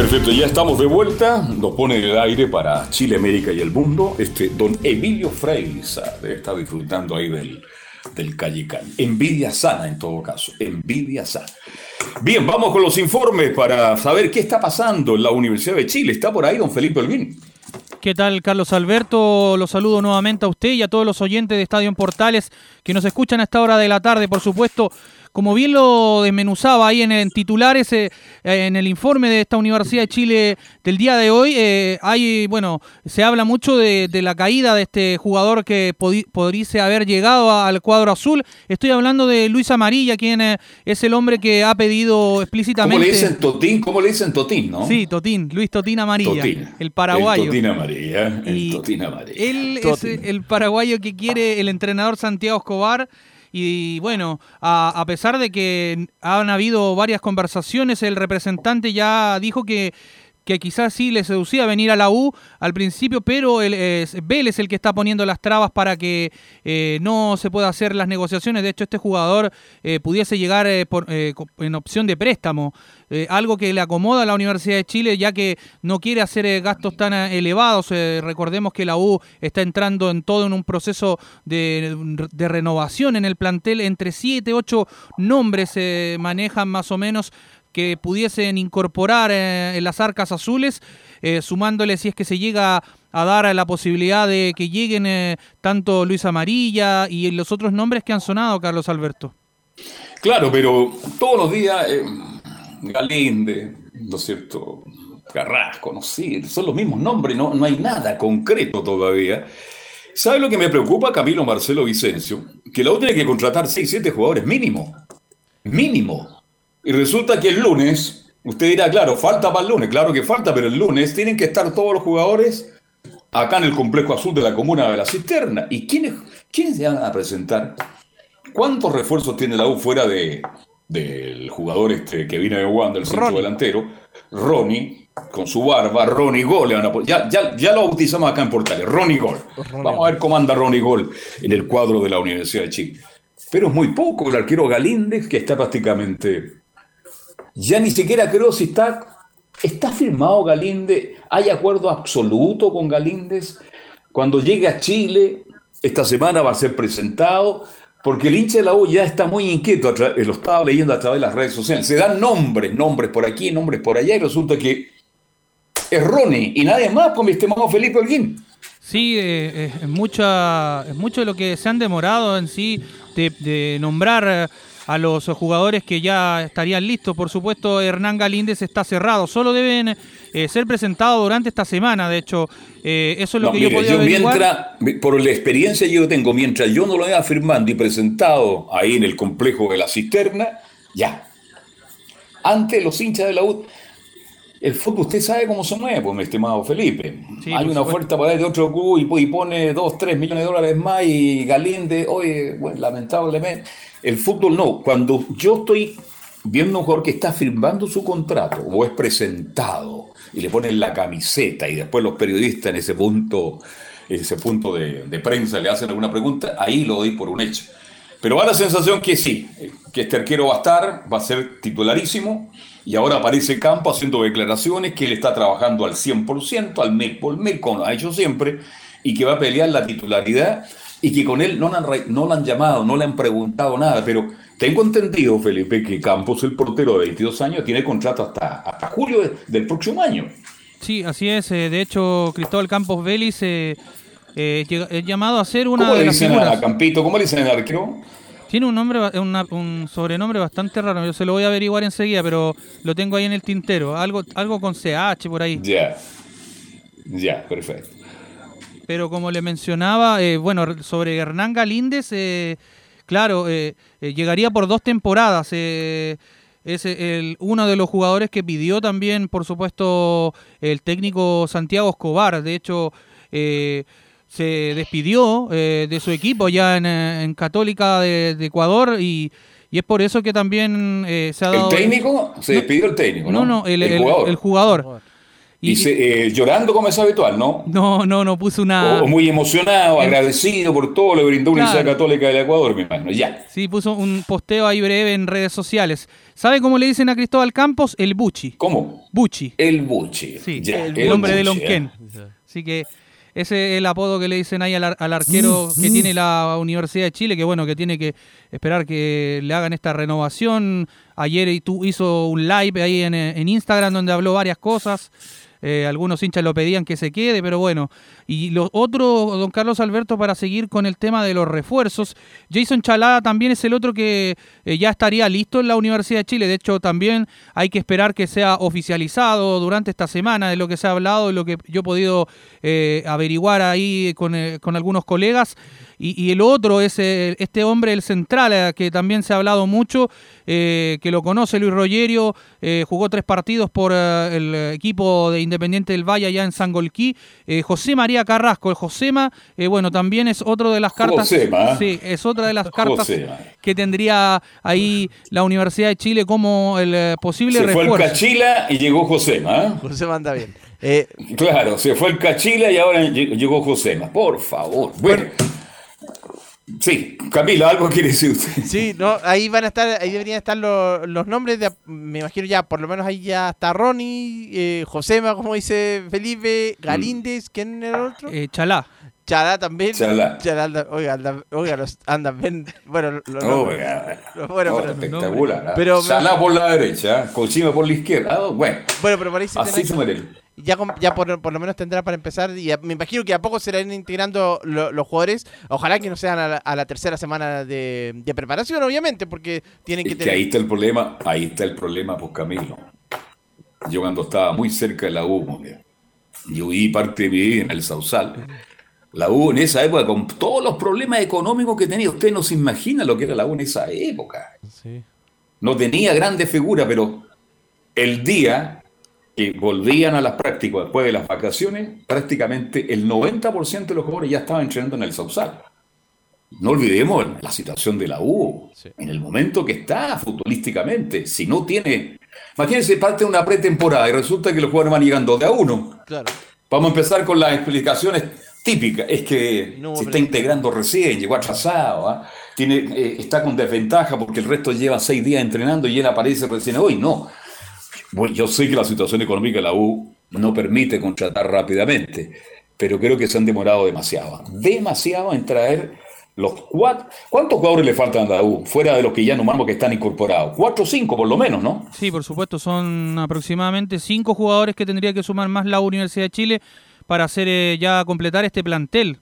Perfecto, ya estamos de vuelta. Nos pone el aire para Chile, América y el mundo. Este don Emilio Freisa estar disfrutando ahí del, del Callicán. Envidia sana en todo caso, envidia sana. Bien, vamos con los informes para saber qué está pasando en la Universidad de Chile. Está por ahí don Felipe Olguín. ¿Qué tal, Carlos Alberto? Los saludo nuevamente a usted y a todos los oyentes de Estadio en Portales que nos escuchan a esta hora de la tarde. Por supuesto, como bien lo desmenuzaba ahí en, el titulares, eh, en el informe de esta Universidad de Chile del día de hoy, eh, hay, bueno, se habla mucho de, la caída de este jugador que podría haber llegado al cuadro azul. Estoy hablando de Luis Amarilla, quien eh, es el hombre que ha pedido explícitamente. ¿Cómo le dicen Totín? ¿Cómo le dicen Totín, no? Sí, Totín, Luis Totín Amarilla, el paraguayo. El Totín Amarilla, el Totín Amarilla. Él es el paraguayo que quiere el entrenador Santiago Escobar. Y bueno, a, pesar de que han habido varias conversaciones, el representante ya dijo que que quizás sí le seducía venir a la U al principio, pero el, es Vélez el que está poniendo las trabas para que eh, no se pueda hacer las negociaciones. De hecho, este jugador eh, pudiese llegar eh, por, en opción de préstamo, algo que le acomoda a la Universidad de Chile, ya que no quiere hacer gastos tan elevados. recordemos que la U está entrando en todo en un proceso de, de renovación en el plantel. Entre 7, 8 nombres se manejan más o menos que pudiesen incorporar eh, en las arcas azules, eh, sumándole si es que se llega a dar la posibilidad de que lleguen eh, tanto Luis Amarilla y los otros nombres que han sonado, Carlos Alberto. Claro, pero todos los días Galinde, ¿no es cierto? Carrasco, no sé, son los mismos nombres, no, no hay nada concreto todavía. ¿Sabe lo que me preocupa, Camilo Marcelo Vicencio? Que la U tiene que contratar 6, 7 jugadores mínimo. Mínimo. Y resulta que el lunes, usted dirá, claro, falta para el lunes, claro que falta, pero el lunes tienen que estar todos los jugadores acá en el complejo azul de la comuna de la cisterna. ¿Y quiénes, quiénes se van a presentar? ¿Cuántos refuerzos tiene la U fuera de, del jugador este que viene de Wanda, el centro delantero? Ronnie, con su barba, Ronnie Gol. Ya, ya, ya, lo bautizamos acá en Portales, Ronnie Gol. Vamos a ver cómo anda Ronnie Gol en el cuadro de la Universidad de Chile. Pero es muy poco el arquero Galíndez, que está prácticamente ya ni siquiera creo si está, está firmado Galíndez, hay acuerdo absoluto con Galíndez. Cuando llegue a Chile, esta semana va a ser presentado, porque el hincha de la U ya está muy inquieto, eh, lo estaba leyendo a través de las redes sociales. Se dan nombres, nombres por aquí, nombres por allá, y resulta que es Ronnie y nadie más con mi estimado Felipe Holguín. Sí, eh, es, mucha, es mucho de lo que se han demorado en sí de nombrar a los jugadores que ya estarían listos. Por supuesto, Hernán Galíndez está cerrado. Solo deben eh, ser presentados durante esta semana. De hecho, eh, eso es lo que yo podía Mientras, por la experiencia que yo tengo, mientras yo no lo vea firmando y presentado ahí en el complejo de la cisterna, ya. Antes los hinchas de la U el fútbol, usted sabe cómo se mueve, pues, mi estimado Felipe. Hay una oferta para de otro club y, pone 2, 3 millones de dólares más y Galinde, oye, bueno, lamentablemente. El fútbol no. Cuando yo estoy viendo un jugador que está firmando su contrato o es presentado y le ponen la camiseta y después los periodistas en ese punto, en ese punto de, de prensa le hacen alguna pregunta, ahí lo doy por un hecho. Pero va la sensación que sí, que este arquero va a estar, va a ser titularísimo y ahora aparece Campo haciendo declaraciones que él está trabajando al 100%, al mil por mil, como ha hecho siempre, y que va a pelear la titularidad y que con él no, han, no le han llamado, no le han preguntado nada, pero tengo entendido, Felipe, que Campos, el portero de 22 años, tiene contrato hasta, hasta julio del próximo año. Sí, así es. Eh, de hecho, Cristóbal Campos Vélez eh, eh, es llamado a ser una ¿Cómo de le dicen a Campito? ¿Cómo le dicen al arquero? Tiene un nombre, un sobrenombre bastante raro. Yo se lo voy a averiguar enseguida, pero lo tengo ahí en el tintero. Algo, algo con CH por ahí. Ya. Ya, perfecto. Pero como le mencionaba, eh, bueno, sobre Hernán Galíndez, eh, claro, eh, llegaría por dos temporadas. es el, uno de los jugadores que pidió también, por supuesto, el técnico Santiago Escobar. De hecho, se despidió eh, de su equipo ya en, eh, Católica de, Ecuador y, es por eso que también eh, se ha dado... ¿El técnico? Se despidió el técnico, ¿no? No, el, jugador. Y, se- eh, llorando como es habitual, ¿no? No, no, no puso una... O, muy emocionado, En- agradecido por todo, le brindó una Claro. Universidad Católica del Ecuador, me imagino. Ya. Sí, puso un posteo ahí breve en redes sociales. ¿Sabe cómo le dicen a Cristóbal Campos? El Buchi. ¿Cómo? Buchi. El Buchi. Sí, Ya, el, el nombre de Lonquén. Así que ese es el apodo que le dicen ahí al, ar- al arquero que tiene la Universidad de Chile, que bueno, que tiene que esperar que le hagan esta renovación. Ayer hizo un live ahí en, en Instagram donde habló varias cosas. Eh, algunos hinchas lo pedían que se quede, pero bueno. Y lo otro, don Carlos Alberto, para seguir con el tema de los refuerzos, Jason Chalada también es el otro que eh, ya estaría listo en la Universidad de Chile. De hecho, también hay que esperar que sea oficializado durante esta semana de lo que se ha hablado, de lo que yo he podido eh, averiguar ahí con, con algunos colegas. Y, y el otro es eh, este hombre, el central, eh, que también se ha hablado mucho, eh, que lo conoce Luis Rogerio, eh, jugó tres partidos por eh, el equipo de Independiente del Valle allá en Sangolquí. Eh, José María Carrasco, el Josema, eh, bueno, también es otro de las cartas. Josema. Sí, es otra de las cartas Josema. que tendría ahí la Universidad de Chile como el posible Se fue el. Cachila y llegó Josema. ¿eh? José manda bien. Eh, Claro, se fue el Cachila y ahora lle- llegó Josema. Por favor. Bueno. Sí, Camila, algo quiere decir usted. Sí, no, ahí van a estar, ahí deberían estar los, los nombres de, me imagino ya, por lo menos ahí ya está Ronnie, eh, Josema, como dice Felipe, Galíndez, ¿quién era el otro? Eh, Chalá. Chalá también. Chalá. anda- oiga, anda- oiga, los andan bien, bueno, los. Los- bueno, Oh, pero- espectacular. Pero- Salah por la derecha, Cochima por la izquierda. Bueno, Bueno, pero se así se muere. Ya, ya por, por lo menos tendrá para empezar. Y me imagino que a poco se irán integrando lo- los jugadores. Ojalá que no sean a la, a la tercera semana de, de preparación, obviamente, porque tienen que Es que tener. ahí está el problema, ahí está el problema, pues Camilo. Yo cuando estaba muy cerca de la U, porque yo viví parte de mi vida en el Sausal. La U en esa época, con todos los problemas económicos que tenía, usted no se imagina lo que era la U en esa época. Sí. No tenía grandes figuras, pero el día que volvían a las prácticas después de las vacaciones, prácticamente el 90% de los jugadores ya estaban entrenando en el Sausal. No olvidemos la situación de la U, en el momento que está futbolísticamente. Si no tiene. Imagínense, parte de una pretemporada y resulta que los jugadores van llegando de a uno. Claro. Vamos a empezar con las explicaciones típicas. Es que No, se está integrando recién, llegó atrasado, ¿ah? Tiene, eh, está con desventaja porque el resto lleva seis días entrenando y él aparece recién hoy. No. Bueno, yo sé que la situación económica de la U no permite contratar rápidamente, pero creo que se han demorado demasiado. Demasiado en traer los cuatro. ¿Cuántos jugadores le faltan a la U? Fuera de los que ya nombramos que están incorporados. Cuatro o cinco por lo menos, ¿no? Sí, por supuesto, son aproximadamente cinco jugadores que tendría que sumar más la Universidad de Chile para hacer eh, ya completar este plantel.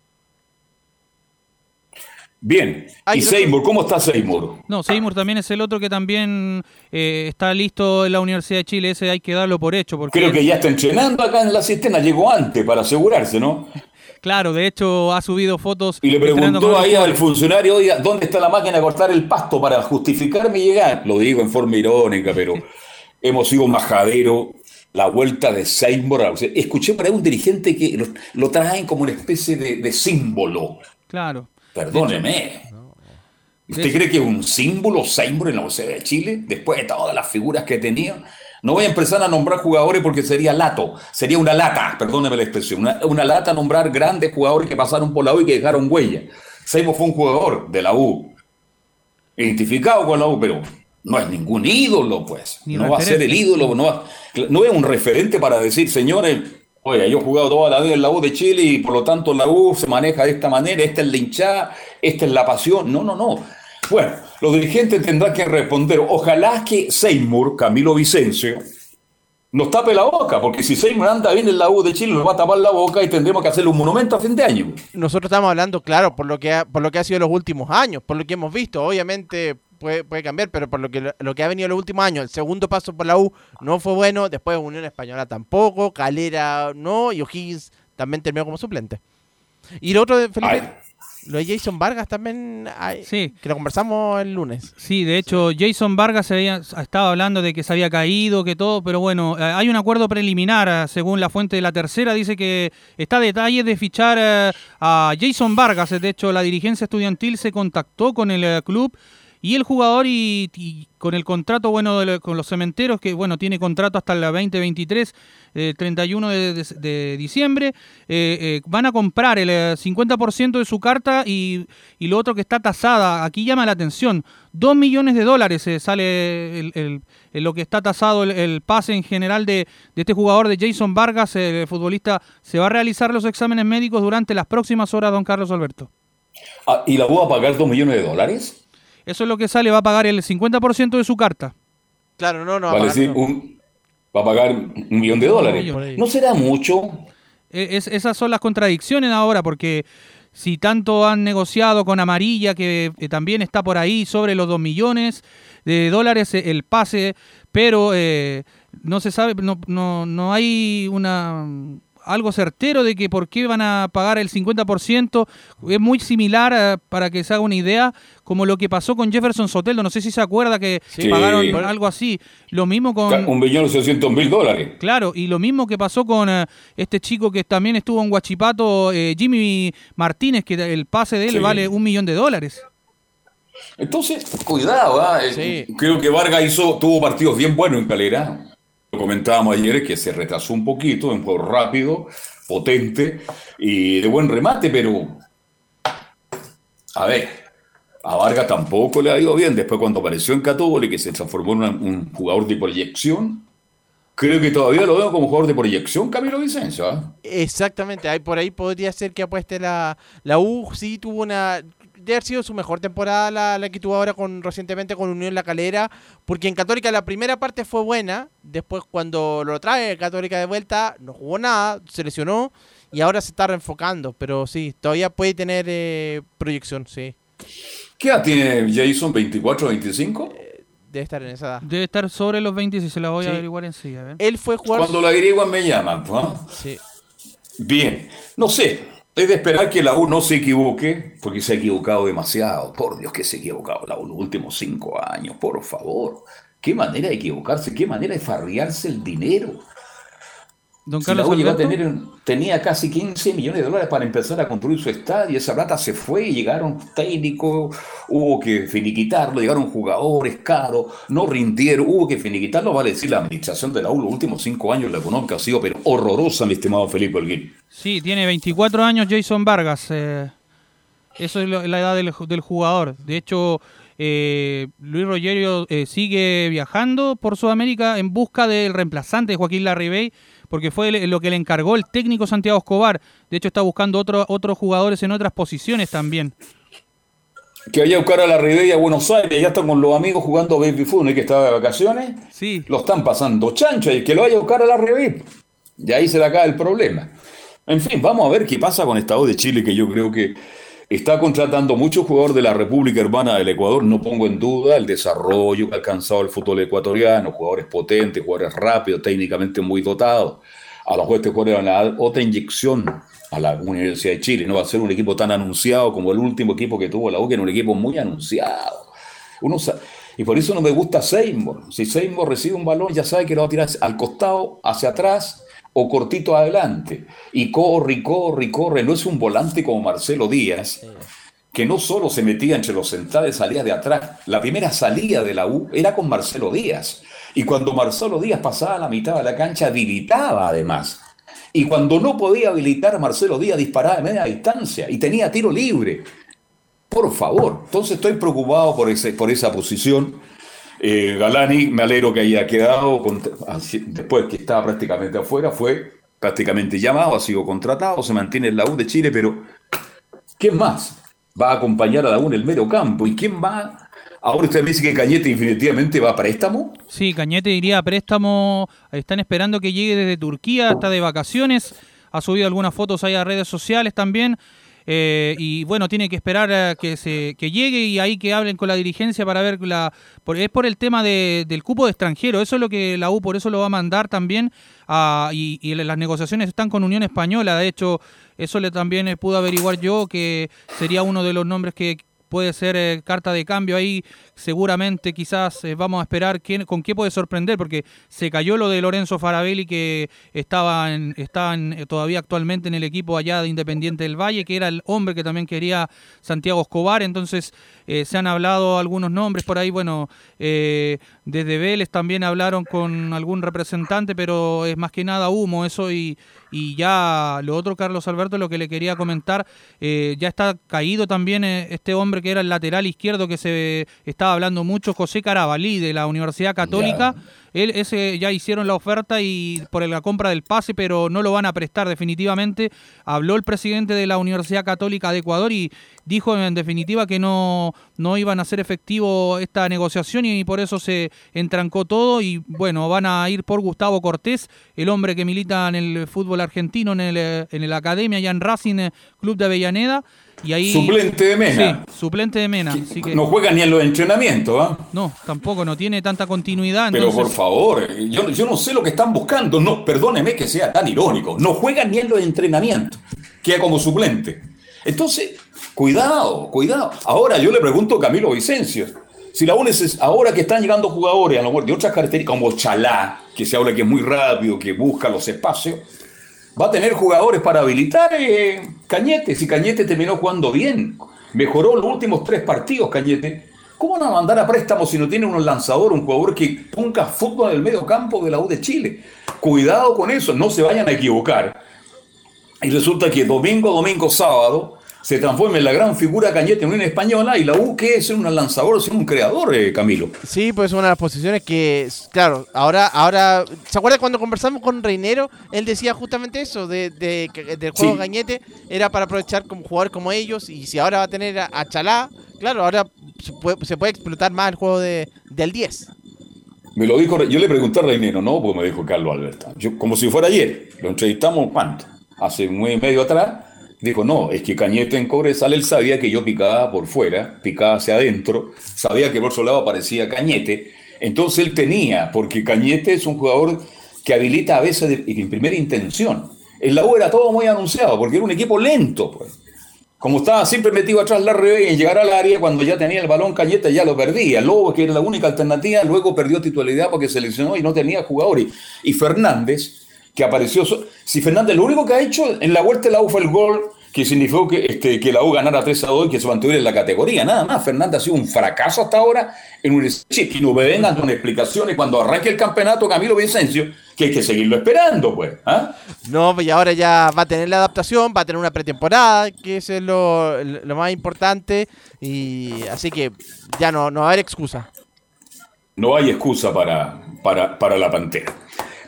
Bien. Ay, ¿Y Seymour? ¿Cómo está Seymour? No, Seymour también es el otro que también eh, está listo en la Universidad de Chile. Ese hay que darlo por hecho. Porque Creo que ya está entrenando acá en la cisterna. Llegó antes para asegurarse, ¿no? Claro, de hecho ha subido fotos. Y le preguntó ahí al funcionario, oiga, ¿dónde está la máquina de cortar el pasto para justificar mi llegada? Lo digo en forma irónica, pero hemos sido majadero. La vuelta de Seymour. O sea, escuché por ahí un dirigente que lo, lo traen como una especie de, de símbolo. Claro. Perdóneme. ¿Usted cree que es un símbolo Seymour en la Universidad de Chile? Después de todas las figuras que tenía. No voy a empezar a nombrar jugadores porque sería lato. Sería una lata, perdóneme la expresión. Una, una lata nombrar grandes jugadores que pasaron por la U y que dejaron huella. Seymour fue un jugador de la U. Identificado con la U, pero no es ningún ídolo, pues. Ni no va a ser el ídolo. No, va- no es un referente para decir, señores, oye, yo he jugado toda la vida en la U de Chile y por lo tanto la U se maneja de esta manera, esta es la hinchada, esta es la pasión. No, no, no. Bueno, los dirigentes tendrán que responder. Ojalá que Seymour, Camilo Vicencio, nos tape la boca, porque si Seymour anda bien en la U de Chile, nos va a tapar la boca y tendremos que hacerle un monumento a fin de año. Nosotros estamos hablando, claro, por lo que ha, por lo que ha sido los últimos años, por lo que hemos visto. Obviamente puede, puede cambiar, pero por lo que lo que ha venido los últimos años, el segundo paso por la U no fue bueno, después Unión Española tampoco, Calera no, y O'Higgins también terminó como suplente. Y lo otro de Felipe, Ay. lo de Jason Vargas también, ay, Sí. que lo conversamos el lunes. Sí, de hecho, Jason Vargas se había- estaba hablando de que se había caído, que todo, pero bueno, eh, hay un acuerdo preliminar, eh, según la fuente de la tercera, dice que está a detalle de fichar eh, a Jason Vargas. De hecho, la dirigencia estudiantil se contactó con el club Y el jugador y, con el contrato bueno de con los cementeros, que bueno, tiene contrato hasta el 2023, eh, 31 de, de- diciembre, eh, eh, van a comprar el eh, 50% de su carta y, y lo otro que está tasada, aquí llama la atención, 2 millones de dólares eh, sale lo que está tasado el, pase en general de, este jugador de Jason Vargas, futbolista, se va a realizar los exámenes médicos durante las próximas horas, don Carlos Alberto. Ah, ¿Y la va a pagar 2 millones de dólares? Eso es lo que sale, va a pagar el 50% de su carta. Claro, no, no. Vale, apagaron, sí, no. un- va a pagar un millón de dólares. ¿No será mucho? E- es- esas son las contradicciones ahora, porque si tanto han negociado con Amarilla, que eh, también está por ahí sobre los 2 millones de dólares eh, el pase, pero eh, no se sabe, no, no, no hay una algo certero de que por qué van a pagar el 50%. Es muy similar, eh, para que se haga una idea, como lo que pasó con Jefferson Soteldo. No sé si se acuerda que Sí. pagaron Sí. algo así. Lo mismo con... Un millón ochocientos mil dólares. Claro, y lo mismo que pasó con eh, este chico que también estuvo en Guachipato, eh, Jimmy Martínez, que el pase de él Sí. vale un millón de dólares. Entonces, cuidado. Eh, creo que Vargas hizo, tuvo partidos bien buenos en Calera. Comentábamos ayer que se retrasó un poquito, un juego rápido, potente y de buen remate, pero a ver, a Vargas tampoco le ha ido bien. Después cuando apareció en Católica y se transformó en un jugador de proyección, creo que todavía lo veo como jugador de proyección, Camilo Vicencio. ¿ah? Exactamente, ahí por ahí podría ser que apueste la, la U. Sí tuvo una. Debe haber sido su mejor temporada la, la que tuvo ahora con recientemente con Unión La Calera. Porque en Católica la primera parte fue buena. Después, cuando lo trae Católica de vuelta, no jugó nada, se lesionó. Y ahora se está reenfocando. Pero sí, todavía puede tener eh, proyección, sí. ¿Qué edad tiene Jason? ¿24, 25? Debe estar en esa edad. Debe estar sobre los 20 si se la voy a Sí. averiguar enseguida. a ver. Él fue jugar. Cuando la averiguan me llaman. ¿no? Sí. Bien, no sé, es de esperar que la U no se equivoque, porque se ha equivocado demasiado. Por Dios que se ha equivocado la U los últimos cinco años, por favor. Qué manera de equivocarse, qué manera de farrearse el dinero. Don Si la Carlos U llegó a tener, tenía casi 15 millones de dólares para empezar a construir su estadio, esa plata se fue, llegaron técnicos, hubo que finiquitarlo, llegaron jugadores caros, no rindieron, hubo que finiquitarlo, vale decir, la administración de la U los últimos cinco años, la económica ha sido pero horrorosa, mi estimado Felipe Holguín. Sí, tiene 24 años Jason Vargas. eh, eso es la edad del jugador. De hecho, eh, Luis Rogerio eh, sigue viajando por Sudamérica en busca del reemplazante de Joaquín Larribey, porque fue lo que le encargó el técnico Santiago Escobar. De hecho, está buscando otro- otros jugadores en otras posiciones también. Que vaya a buscar a la Ribey a Buenos Aires, ya están con los amigos jugando baby fútbol, que estaba de vacaciones. Sí. Lo están pasando chancho y que lo vaya a buscar a la Ribey. Y ahí se le acaba el problema. En fin, vamos a ver qué pasa con Estado de Chile, que yo creo que está contratando muchos jugadores de la República Hermana del Ecuador. No pongo en duda el desarrollo que ha alcanzado el fútbol ecuatoriano, jugadores potentes, jugadores rápidos, técnicamente muy dotados. A los jugadores jugadores van a dar otra inyección a la Universidad de Chile. No va a ser un equipo tan anunciado como el último equipo que tuvo la U, que un equipo muy anunciado. Y por eso no me gusta Seymour. Si Seymour recibe un balón, ya sabe que lo va a tirar al costado, hacia atrás o cortito adelante. Y corre, y corre, y corre. No es un volante como Marcelo Díaz, que no solo se metía entre los centrales, salía de atrás. La primera salida de la U era con Marcelo Díaz. Y cuando Marcelo Díaz pasaba a la mitad de la cancha, habilitaba además. Y cuando no podía habilitar, Marcelo Díaz disparaba de media distancia y tenía tiro libre. Por favor. Entonces estoy preocupado por, ese, por esa posición. Eh, Galani, me alegro que haya quedado, así- después que estaba prácticamente afuera, fue prácticamente llamado, ha sido contratado, se mantiene en la U de Chile, pero ¿quién más va a acompañar a la U en el medio campo? ¿Y quién va? Ahora usted me dice que Cañete definitivamente va a préstamo. Sí, Cañete iría a préstamo. Están esperando que llegue desde Turquía, está de vacaciones. Ha subido algunas fotos ahí a redes sociales también. Eh, y bueno, tiene que esperar a que se que llegue y ahí que hablen con la dirigencia para ver la. por- es por el tema de- del cupo de extranjero. Eso es lo que la U por eso lo va a mandar también. y, y las negociaciones están con Unión Española. De hecho, eso le también pude averiguar yo que sería uno de los nombres que puede ser eh, carta de cambio ahí. Seguramente quizás eh, vamos a esperar quién, con qué puede sorprender, porque se cayó lo de Lorenzo Farabelli, que estaba, en- todavía actualmente en el equipo allá de Independiente del Valle, que era el hombre que también quería Santiago Escobar. Entonces eh, se han hablado algunos nombres por ahí. Bueno, eh, desde Vélez también hablaron con algún representante, pero es más que nada humo eso y, y ya lo otro, Carlos Alberto, lo que le quería comentar, eh, ya está caído también eh, este hombre que era el lateral izquierdo que se estaba hablando mucho, José Carabalí de la Universidad Católica. Él, ese ya hicieron la oferta y por la compra del pase, pero no lo van a prestar definitivamente. Habló el presidente de la Universidad Católica de Ecuador y dijo en definitiva que no, no iban a hacer efectivo esta negociación y por eso se entrancó todo y bueno, van a ir por Gustavo Cortés, el hombre que milita en el fútbol argentino, en el, en el Academia, allá en Racing eh, Club de Avellaneda. Y ahí, Suplente de Mena. Sí, suplente de Mena. así que- No juega ni en los entrenamientos, ¿ah? no, tampoco, no tiene tanta continuidad. Pero por favor, yo, yo no sé lo que están buscando. No, perdóneme que sea tan irónico. No juega ni en los entrenamientos. Queda como suplente. Entonces, cuidado, cuidado. Ahora yo le pregunto a Camilo Vicencio. Si la UNES es, ahora que están llegando jugadores a lo mejor de otras características, como Chalá, que se habla que es muy rápido, que busca los espacios, va a tener jugadores para habilitar eh, Cañete. Si Cañete terminó jugando bien, mejoró los últimos tres partidos, Cañete. ¿Cómo van a mandar a préstamo si no tiene un lanzador, un jugador que ponga fútbol en el medio campo de la U de Chile? Cuidado con eso, no se vayan a equivocar. Y resulta que domingo, domingo, sábado se transforma en la gran figura Cañete en una española y la U que es un lanzador, es un creador, eh, Camilo. Sí, pues una de las posiciones que, claro, ahora, ahora, ¿se acuerda cuando conversamos con Reinero? Él decía justamente eso, de, de- del juego Sí. Gañete, era para aprovechar como jugadores como ellos, y si ahora va a tener a, a Chalá, claro, ahora se puede, se puede explotar más el juego de, del 10. Me lo dijo, yo le pregunté a Reinero, no, pues me dijo Carlos Alberto. Yo, como si fuera ayer, lo entrevistamos, ¿cuánto? Hace un mes y medio atrás. Dijo, no, es que Cañete en Cobresal, él sabía que yo picaba por fuera, picaba hacia adentro, sabía que por su lado aparecía Cañete. Entonces él tenía, porque Cañete es un jugador que habilita a veces de- en primera intención. En la U era todo muy anunciado, porque era un equipo lento, pues. Como estaba siempre metido atrás la revés en llegar al área, cuando ya tenía el balón Cañete ya lo perdía. Lobo, que era la única alternativa, luego perdió titularidad porque se lesionó y no tenía jugadores. Y Fernández, que apareció. Si Fernández lo único que ha hecho en la vuelta de la U fue el gol que significó que, este, que la U ganara 3 a 2 y que se mantuviera en la categoría. Nada más, Fernández ha sido un fracaso hasta ahora en un que no me vengan con explicaciones cuando arranque el campeonato Camilo Vicencio, que hay que seguirlo esperando, pues. ¿ah? No, pues y ahora ya va a tener la adaptación, va a tener una pretemporada, que eso es lo, lo más importante, y así que ya no, no va a haber excusa. No hay excusa para, para, para la Pantera.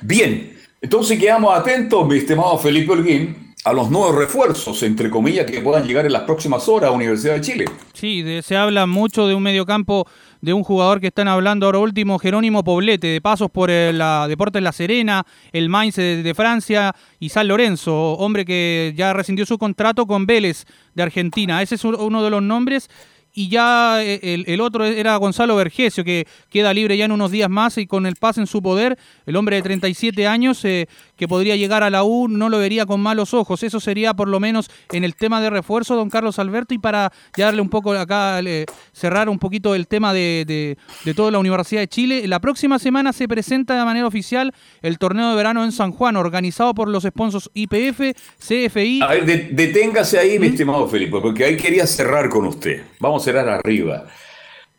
Bien, entonces quedamos atentos, mi estimado Felipe Holguín, a los nuevos refuerzos, entre comillas, que puedan llegar en las próximas horas a Universidad de Chile. Sí, de- se habla mucho de un mediocampo de un jugador que están hablando ahora último, Jerónimo Poblete, de pasos por el, la Deportes La Serena, el Mainz de, de Francia y San Lorenzo, hombre que ya rescindió su contrato con Vélez de Argentina. Ese es un- uno de los nombres. Y ya eh, el, el otro era Gonzalo Vergesio, que queda libre ya en unos días más y con el pase en su poder, el hombre de 37 años eh, que podría llegar a la U no lo vería con malos ojos. Eso sería por lo menos en el tema de refuerzo, don Carlos Alberto, y para ya darle un poco acá, eh, cerrar un poquito el tema de, de, de toda la Universidad de Chile. La próxima semana se presenta de manera oficial el torneo de verano en San Juan, organizado por los sponsors IPF, CFI. A ver, de- deténgase ahí, mi estimado Felipe, porque ahí quería cerrar con usted. Vamos a cerrar arriba.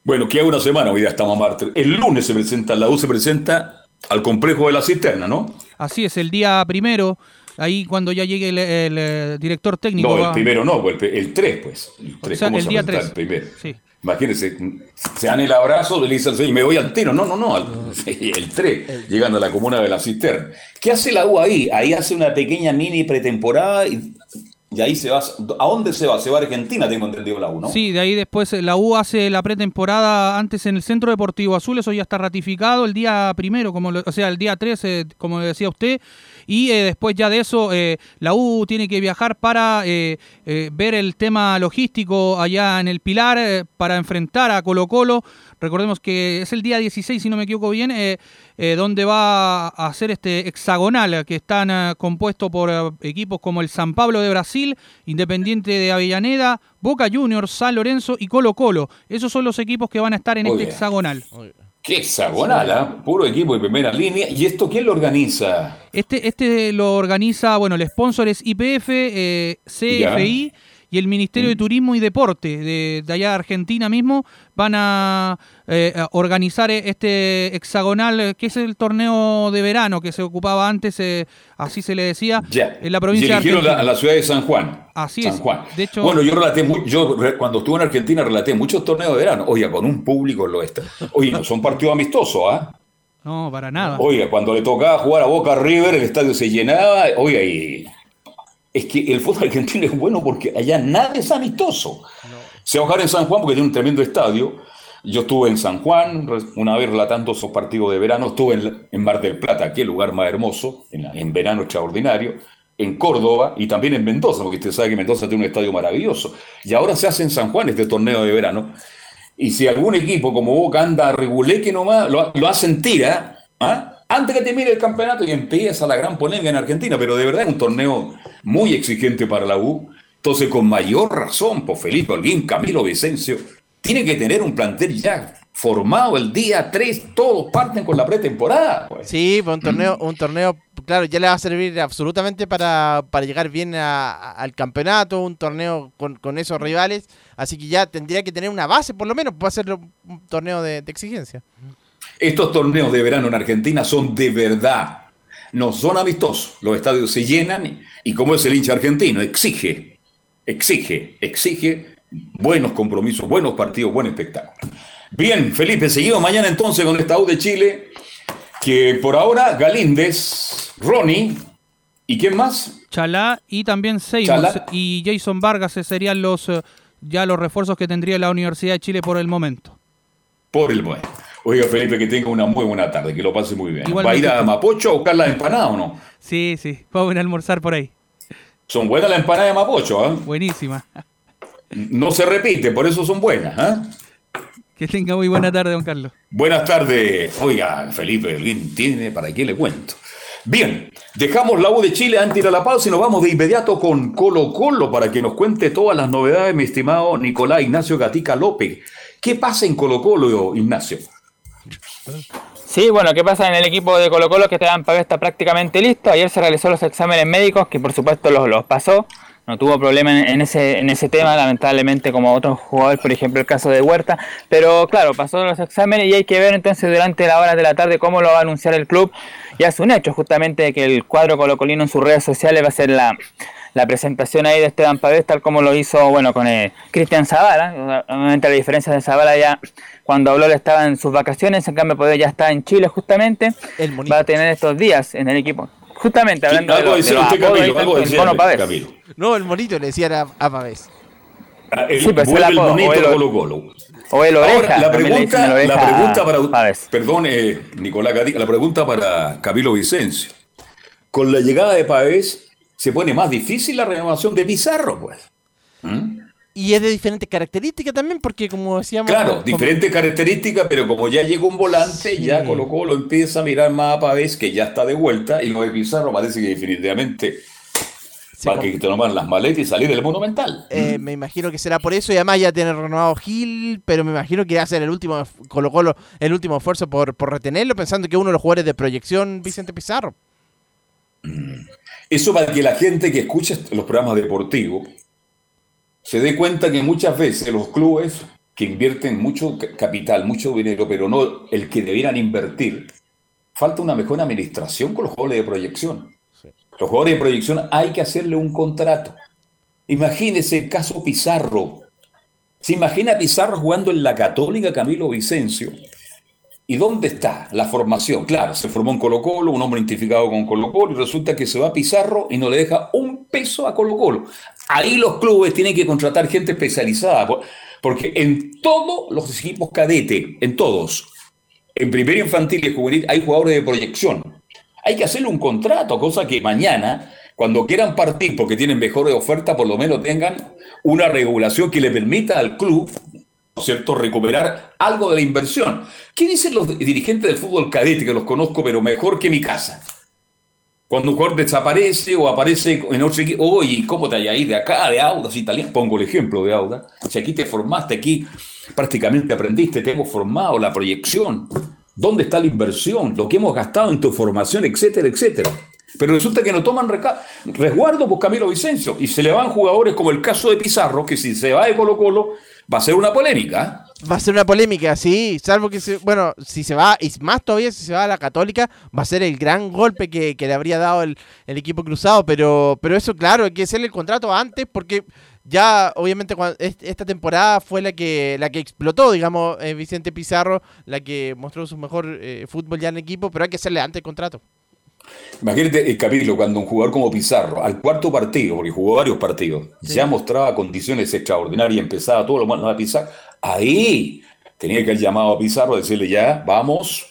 Bueno, queda una semana, hoy ya estamos a martes. El lunes se presenta, la U se presenta al complejo de la cisterna, ¿no? Así es, el día primero, ahí cuando ya llegue el, el, eh, director técnico. No, el va- primero no, el, el 3, pues. El, tres, O sea, ¿cómo el se día presenta 3. El primero. Sí. Imagínense, se dan el abrazo, le dicen, "Sí, me voy al tiro. No, no, no, el 3, llegando a la comuna de la cisterna. ¿Qué hace la U ahí? Ahí hace una pequeña mini pretemporada y, y ahí se va. ¿A dónde se va? Se va a Argentina, tengo entendido la U, ¿no? Sí, de ahí después eh, la U hace la pretemporada antes en el Centro Deportivo Azul, eso ya está ratificado el día primero, como lo- o sea, el día 13, como decía usted, y eh, después ya de eso eh, la U tiene que viajar para eh, eh, ver el tema logístico allá en el Pilar, eh, para enfrentar a Colo Colo. Recordemos que es el día 16, si no me equivoco bien, eh, eh, donde va a hacer este hexagonal, que están eh, compuestos por eh, equipos como el San Pablo de Brasil, Independiente de Avellaneda, Boca Juniors, San Lorenzo y Colo Colo. Esos son los equipos que van a estar en Muy este bien. hexagonal. Qué hexagonal, ¿ah? Puro equipo de primera línea. ¿Y esto quién lo organiza? Este, este lo organiza, bueno, el sponsor es IPF, eh, CFI y el Ministerio Mm. de Turismo y Deporte de, de allá de Argentina mismo van a, eh, a organizar este hexagonal, eh, que es el torneo de verano que se ocupaba antes, eh, así se le decía, en la provincia y de eligieron la, a la ciudad de San Juan. Así San es. Juan. De hecho- bueno, yo relaté, yo cuando estuve en Argentina relaté muchos torneos de verano. Oiga, con un público en lo este. Oye, no son partidos amistosos, ¿ah? No, para nada. Oiga, cuando le tocaba jugar a Boca River, el estadio se llenaba. Oiga, y es que el fútbol argentino es bueno porque allá nada es amistoso. Se va a jugar en San Juan porque tiene un tremendo estadio. Yo estuve en San Juan una vez relatando esos partidos de verano. Estuve en, en Mar del Plata, que es el lugar más hermoso, en, en verano extraordinario. En Córdoba y también en Mendoza, porque usted sabe que Mendoza tiene un estadio maravilloso. Y ahora se hace en San Juan este torneo de verano. Y si algún equipo como Boca anda a reguleque nomás, lo, lo hacen tira, ¿ah? antes que termine el campeonato y empieza la gran polémica en Argentina, pero de verdad es un torneo muy exigente para la U. Entonces, con mayor razón, por Felipe Holguín, Camilo Vicencio, tiene que tener un plantel ya formado el día 3, todos parten con la pretemporada. pues. Sí, pues un torneo, un torneo, claro, ya le va a servir absolutamente para, para llegar bien a- a- al campeonato, un torneo con, con esos rivales, así que ya tendría que tener una base, por lo menos, para hacerlo un torneo de, de exigencia. Estos torneos de verano en Argentina son de verdad, no son amistosos. Los estadios se llenan y, como es el hincha argentino, exige, exige, exige buenos compromisos, buenos partidos, buen espectáculo. Bien, Felipe, seguimos mañana entonces con esta U de Chile, que por ahora Galíndez, Ronnie, ¿y quién más? Chalá y también Seymour y Jason Vargas serían los eh, ya los refuerzos que tendría la Universidad de Chile por el momento. Por el bueno. Oiga, Felipe, que tenga una muy buena tarde, que lo pase muy bien. ¿Va a ir a. Mapocho a buscar la empanada o no? Sí, sí, vamos a almorzar por ahí. Son buenas las empanadas de Mapocho, ¿ah? Buenísima. No se repite, por eso son buenas, ¿ah? Que tenga muy buena tarde, don Carlos. Buenas tardes. Oiga, Felipe, ¿alguien tiene para qué le cuento? Bien, dejamos la U de Chile antes de ir a la pausa y nos vamos de inmediato con Colo Colo para que nos cuente todas las novedades, mi estimado Nicolás Ignacio Gatica López. ¿Qué pasa en Colo Colo, Ignacio? Sí, bueno, ¿qué pasa en el equipo de Colo Colo? Que Esteban Pavés está prácticamente listo. Ayer se realizó los exámenes médicos, que por supuesto los, los pasó. No tuvo problema en, en ese, en ese tema, lamentablemente, como otros jugadores, por ejemplo el caso de Huerta. Pero claro, pasó los exámenes y hay que ver entonces durante las horas de la tarde cómo lo va a anunciar el club. Ya es un hecho, justamente, que el cuadro colocolino en sus redes sociales va a ser la, la presentación ahí de Esteban Pavés, tal como lo hizo, bueno, con eh, Cristian Zavala. Obviamente la diferencia de Zavala ya cuando habló él estaba en sus vacaciones, en cambio Pavés ya está en Chile justamente. Va a tener estos días en el equipo. Justamente hablando de, de los usted, apodos Camilo, ahí, algo el decía, Mono Pavés. Camilo. No, el monito le decían a, a Pavés. Ah, el- Sí, vuelve el monito o el- Colo Colo. O el Ahora, oreja. la le pregunta, el la oreja pregunta para, Pavés. perdón, eh, Nicolás Gatica, la pregunta para Camilo Vicencio. Con la llegada de Pavés, se pone más difícil la renovación de Pizarro, pues. ¿Mm? Y es de diferentes características también, porque como decíamos... Claro, como- diferentes características, pero como ya llegó un volante, ya Colo Colo empieza a mirar más a Pavés, que ya está de vuelta, y lo de Pizarro parece que definitivamente va a que tomar las maletas y salir del Monumental. Eh, me imagino que será por eso y además ya tiene renovado Gil, pero me imagino que va a ser el último Colo Colo, el último esfuerzo por, por retenerlo, pensando que uno de los jugadores de proyección, Vicente Pizarro. Eso para que la gente que escucha los programas deportivos se dé cuenta que muchas veces los clubes que invierten mucho ca- capital, mucho dinero, pero no el que debieran invertir, falta una mejor administración con los jugadores de proyección. Los jugadores de proyección hay que hacerle un contrato. Imagínese el caso Pizarro. ¿Se imagina a Pizarro jugando en la Católica Camilo Vicencio? ¿Y dónde está la formación? Claro, se formó en Colo Colo, un hombre identificado con Colo Colo, y resulta que se va a Pizarro y no le deja un peso a Colo Colo. Ahí los clubes tienen que contratar gente especializada, por- porque en todos los equipos cadete, en todos, en primero infantil y juvenil, hay jugadores de proyección. Hay que hacerle un contrato, cosa que mañana, cuando quieran partir porque tienen mejores ofertas, por lo menos tengan una regulación que le permita al club ¿no es cierto?, recuperar algo de la inversión. ¿Qué dicen los dirigentes del fútbol cadete, que los conozco, pero mejor que mi casa? Cuando un jugador desaparece o aparece en otro equipo, oye, ¿cómo te ahí de acá, de Audas italiano? Pongo el ejemplo de Audas. Si aquí te formaste, aquí prácticamente aprendiste, te hemos formado, la proyección, dónde está la inversión, lo que hemos gastado en tu formación, etcétera, etcétera. Pero resulta que no toman resguardo por Camilo Vicencio y se le van jugadores como el caso de Pizarro, que si se va de Colo Colo va a ser una polémica. Va a ser una polémica, sí, salvo que, se, bueno, si se va, y más todavía si se va a la Católica, va a ser el gran golpe que, le habría dado el, equipo cruzado, pero, pero eso, claro, hay que hacerle el contrato antes porque ya, obviamente, esta temporada fue la que, la que explotó, digamos, eh, Vicente Pizarro, la que mostró su mejor eh, fútbol ya en equipo, pero hay que hacerle antes el contrato. Imagínate el capítulo cuando un jugador como Pizarro, al cuarto partido, porque jugó varios partidos, ya mostraba condiciones extraordinarias y empezaba todo lo malo a pisar, ahí tenía que el llamado a Pizarro a decirle ya, vamos,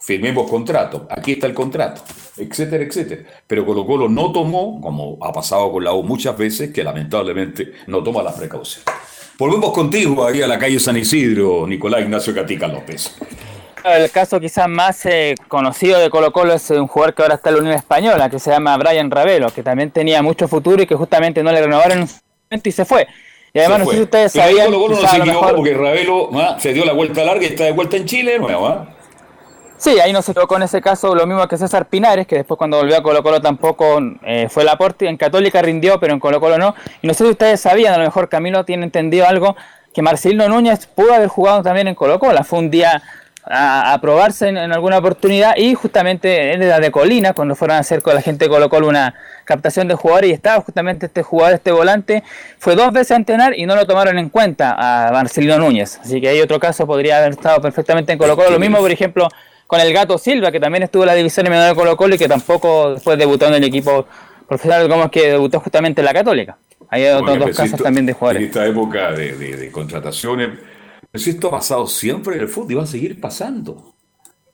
firmemos contrato, aquí está el contrato, etcétera, etcétera. Pero Colo Colo no tomó, como ha pasado con la U muchas veces, que lamentablemente no toma las precauciones. Volvemos contigo ahí a la calle San Isidro, Nicolás Ignacio Catica López. El caso quizás más eh, conocido de Colo Colo es un jugador que ahora está en la Unión Española, que se llama Brian Ravelo, que también tenía mucho futuro y que justamente no le renovaron y se fue. Y además, no sé si ustedes sabían. Colo Colo no se equivocó porque Ravelo ¿ah? se dio la vuelta larga y está de vuelta en Chile nuevo. ¿ah? Sí, ahí no se tocó en ese caso lo mismo que César Pinares, que después cuando volvió a Colo Colo tampoco eh, fue el aporte. En Católica rindió, pero en Colo Colo no. Y no sé si ustedes sabían, a lo mejor Camilo tiene entendido algo, que Marcelino Núñez pudo haber jugado también en Colo Colo. Fue un día a, probarse en, alguna oportunidad y justamente él era de Colina cuando fueron a hacer con la gente de Colo Colo una captación de jugadores y estaba justamente este jugador, este volante, fue dos veces a entrenar y no lo tomaron en cuenta a Marcelino Núñez, así que hay otro caso, podría haber estado perfectamente en Colo Colo, lo mismo por ejemplo con el Gato Silva, que también estuvo en la división menor de Colo Colo y que tampoco después debutó en el equipo profesional, como es que debutó justamente en la Católica. Hay otros dos casos también de jugadores. En esta época de, de contrataciones si esto ha pasado siempre en el fútbol y va a seguir pasando.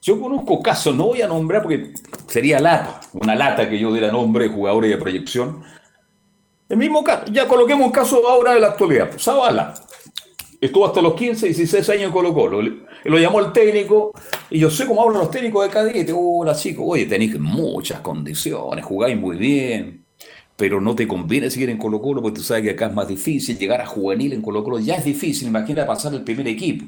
Yo conozco casos, no voy a nombrar porque sería lata, una lata que yo diera nombre de jugadores de proyección. El mismo caso, ya coloquemos un caso ahora de la actualidad. Zavala estuvo hasta los 15, 16 años en Colo Colo. Lo llamó el técnico y yo sé cómo hablan los técnicos de cadete. Hola chicos, oye, tenéis muchas condiciones, jugáis muy bien pero no te conviene seguir en Colo Colo porque tú sabes que acá es más difícil, llegar a juvenil en Colo Colo ya es difícil, imagina pasar el primer equipo.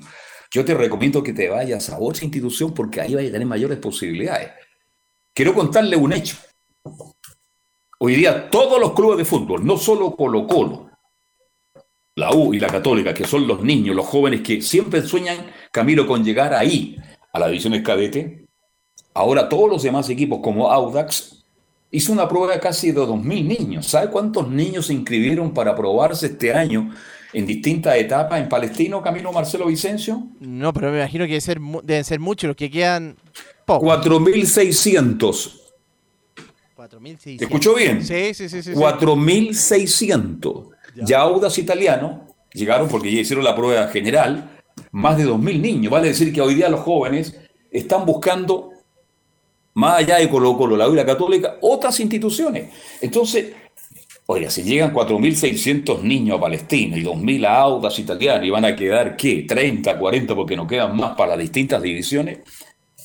Yo te recomiendo que te vayas a otra institución porque ahí vas a tener mayores posibilidades. Quiero contarle un hecho. Hoy día todos los clubes de fútbol, no solo Colo Colo, la U y la Católica, que son los niños, los jóvenes que siempre sueñan, Camilo, con llegar ahí, a la división cadete, ahora todos los demás equipos como Audax hizo una prueba casi de 2.000 niños. ¿Sabe cuántos niños se inscribieron para probarse este año en distintas etapas en Palestino, Camilo Marcelo Vicencio? No, pero me imagino que deben ser, muchos los que quedan. 4.600. 4.600. ¿Te escuchó bien? Sí, sí, sí. sí 4.600. Ya Audas Italiano llegaron porque ya hicieron la prueba general. Más de 2.000 niños. Vale decir que hoy día los jóvenes están buscando más allá de Colo Colo, la U Católica, otras instituciones. Entonces, oiga, si llegan 4.600 niños a Palestina y 2.000 a Audas italianas y van a quedar, ¿qué? 30, 40, porque no quedan más para las distintas divisiones.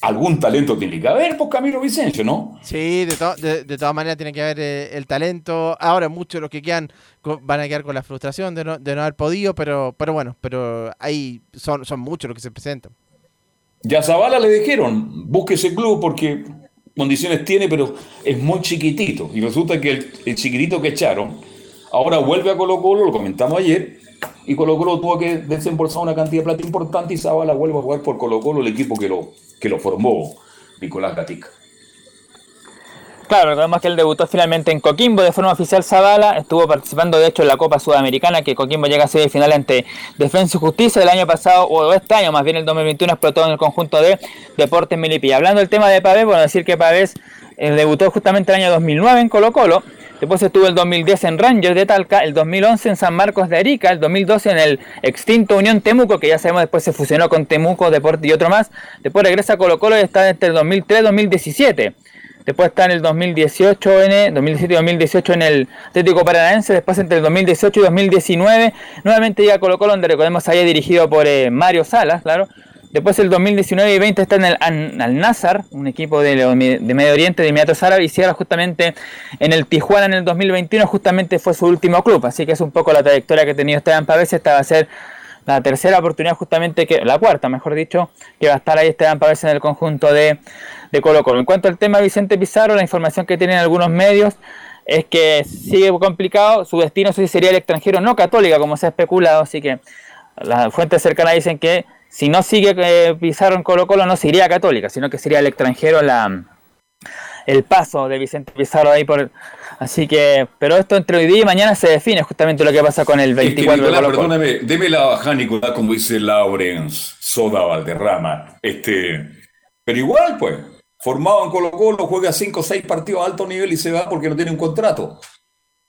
Algún talento tiene que haber, pues Camilo Vicencio, ¿no? Sí, de, de, todas maneras tiene que haber eh, el talento. Ahora muchos de los que quedan van a quedar con la frustración de no, de no haber podido, pero, pero bueno, pero ahí son, son muchos los que se presentan. Ya a Zavala le dijeron, busque ese club porque condiciones tiene, pero es muy chiquitito. Y resulta que el, chiquitito que echaron ahora vuelve a Colo Colo, lo comentamos ayer, y Colo Colo tuvo que desembolsar una cantidad de plata importante y Zavala vuelve a jugar por Colo Colo, el equipo que lo, que lo formó Nicolás Gatica. Claro, recordemos que él debutó finalmente en Coquimbo de forma oficial Zavala, estuvo participando de hecho en la Copa Sudamericana, que Coquimbo llega a ser final ante Defensa y Justicia del año pasado, o este año más bien el 2021 explotó en el conjunto de Deportes Melipilla. Hablando del tema de Pavés, bueno decir que Pavés eh, debutó justamente el año 2009 en Colo Colo, después estuvo el 2010 en Rangers de Talca, el 2011 en San Marcos de Arica, el 2012 en el extinto Unión Temuco, que ya sabemos después se fusionó con Temuco, Deportes y otro más, después regresa a Colo Colo y está entre el 2003 y 2017. Después está en el 2018, en 2017 y 2018 en el Atlético Paranaense. Después entre el 2018 y 2019, nuevamente ya Colo Colo, donde recordemos haya dirigido por eh, Mario Salas, claro. Después el 2019 y 20 está en el Al Nazar, un equipo de, de, Medio Oriente, de Emiratos Árabes, y cierra justamente en el Tijuana en el 2021, justamente fue su último club. Así que es un poco la trayectoria que ha tenido Esteban Pavés. Esta va a ser la tercera oportunidad justamente, que la cuarta, mejor dicho, que va a estar ahí Esteban Pavés en el conjunto de, de Colo Colo. En cuanto al tema Vicente Pizarro, la información que tienen algunos medios es que sigue complicado, su destino sí sería el extranjero, no católica como se ha especulado, así que las fuentes cercanas dicen que si no sigue eh, Pizarro en Colo Colo no se iría a Católica, sino que sería el extranjero la, el paso de Vicente Pizarro ahí por... Así que, pero esto entre hoy día y mañana se define justamente lo que pasa con el 24 de Colo Perdóname, deme la baja, Nicolás, como dice Laurens Soda Valderrama. Este, pero igual, pues, formado en Colo Colo, juega 5 o 6 partidos a alto nivel y se va porque no tiene un contrato.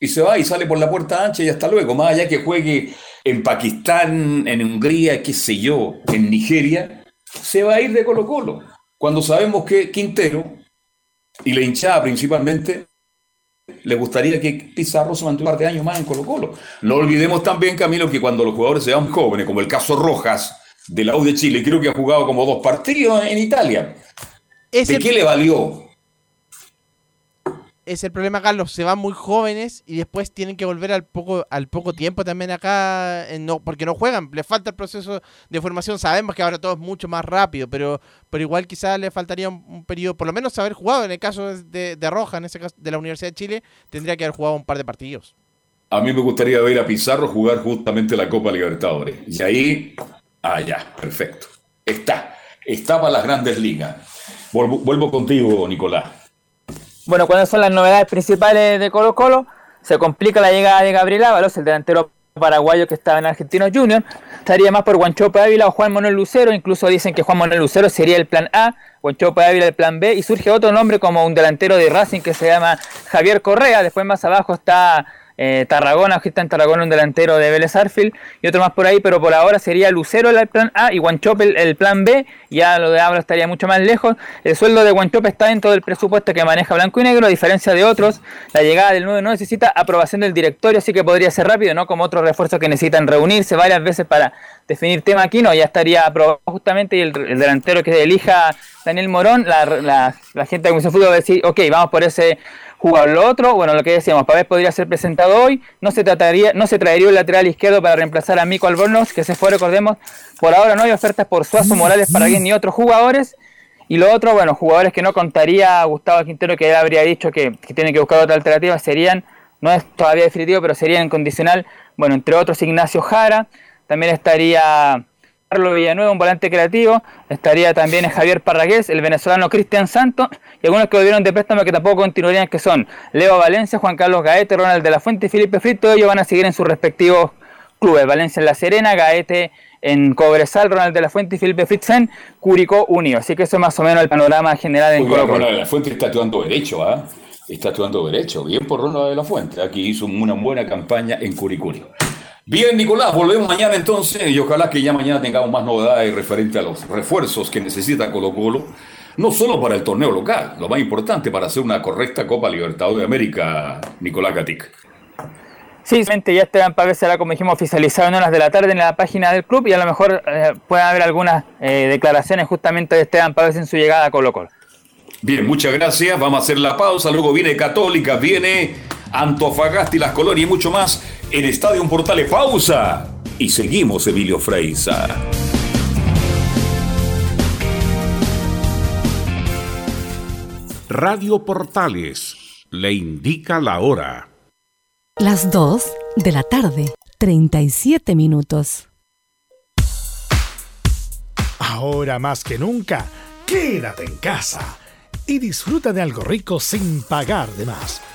Y se va y sale por la puerta ancha y hasta luego. Más allá que juegue en Pakistán, en Hungría, qué sé yo, en Nigeria, se va a ir de Colo Colo. Cuando sabemos que Quintero y la hinchada principalmente le gustaría que Pizarro se mantuviera un par de años más en Colo Colo. No olvidemos también, Camilo, que cuando los jugadores se van jóvenes, como el caso Rojas de la U de Chile, creo que ha jugado como dos partidos en Italia. ¿De qué le valió? Es el problema, Carlos. Se van muy jóvenes y después tienen que volver al poco, al poco tiempo también acá, no, porque no juegan. Les falta el proceso de formación. Sabemos que ahora todo es mucho más rápido, pero, pero igual quizás le faltaría un, periodo, por lo menos haber jugado. En el caso de, de Roja, en ese caso de la Universidad de Chile, tendría que haber jugado un par de partidos. A mí me gustaría ver a Pizarro jugar justamente la Copa Libertadores. Y ahí, ah, ya, perfecto. Está, está para las grandes ligas. vuelvo contigo, Nicolás. Bueno, ¿cuáles son las novedades principales de Colo Colo? Se complica la llegada de Gabriel Ábalos, el delantero paraguayo que estaba en Argentinos Junior. Estaría más por Guanchope Ávila o Juan Manuel Lucero. Incluso dicen que Juan Manuel Lucero sería el plan A, Guanchope Ávila el plan B. Y surge otro nombre como un delantero de Racing que se llama Javier Correa. Después más abajo está eh, Tarragona, aquí está en Tarragona un delantero de Vélez Arfield y otro más por ahí, pero por ahora sería Lucero el plan A y Guanchope el, plan B, ya lo de Abra estaría mucho más lejos. El sueldo de Guanchope está dentro del presupuesto que maneja Blanco y Negro, a diferencia de otros, la llegada del 9 no necesita aprobación del directorio, así que podría ser rápido, no como otros refuerzos que necesitan reunirse varias veces para definir tema aquí, no, ya estaría aprobado justamente y el, delantero que elija Daniel Morón, la, la, gente de Comisión Fútbol va a decir, ok, vamos por ese jugar lo otro, bueno, lo que decíamos, Pavés podría ser presentado hoy, no se trataría, no se traería un lateral izquierdo para reemplazar a Mico Albornoz, que se fue, recordemos, por ahora no hay ofertas por Suazo Morales para alguien ni otros jugadores, y lo otro, bueno, jugadores que no contaría Gustavo Quintero, que él habría dicho que, que tiene que buscar otra alternativa, serían, no es todavía definitivo, pero serían condicional, bueno, entre otros Ignacio Jara, también estaría Carlos Villanueva, un volante creativo, estaría también Javier Parragués, el venezolano Cristian Santos, y algunos que volvieron de préstamo que tampoco continuarían, que son Leo Valencia, Juan Carlos Gaete, Ronald de la Fuente y Felipe Frito, ellos van a seguir en sus respectivos clubes, Valencia en La Serena, Gaete en Cobresal, Ronald de la Fuente y Felipe Fritzen, Curicó Unido. Así que eso es más o menos el panorama general en Colo Ronald de la Fuente está actuando derecho, ¿ah? Está actuando derecho, bien por Ronald de la Fuente, aquí hizo una buena campaña en Curicuri. Bien, Nicolás, volvemos mañana entonces y ojalá que ya mañana tengamos más novedades referente a los refuerzos que necesita Colo Colo, no solo para el torneo local, lo más importante para hacer una correcta Copa Libertadores de América, Nicolás Gatic. Sí, ya Esteban Pávez será, como dijimos, oficializado en horas de la tarde en la página del club y a lo mejor eh, pueden haber algunas eh, declaraciones justamente de Esteban Pávez en su llegada a Colo Colo. Bien, muchas gracias. Vamos a hacer la pausa. Luego viene Católica, viene Antofagasta y las colonias y mucho más en Estadio Portales. Pausa. Y seguimos, Emilio Freisa. Radio Portales le indica la hora. Las 2 de la tarde, 37 minutos. Ahora más que nunca, quédate en casa y disfruta de algo rico sin pagar de más.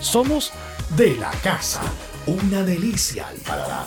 somos de la casa, una delicia al paladar.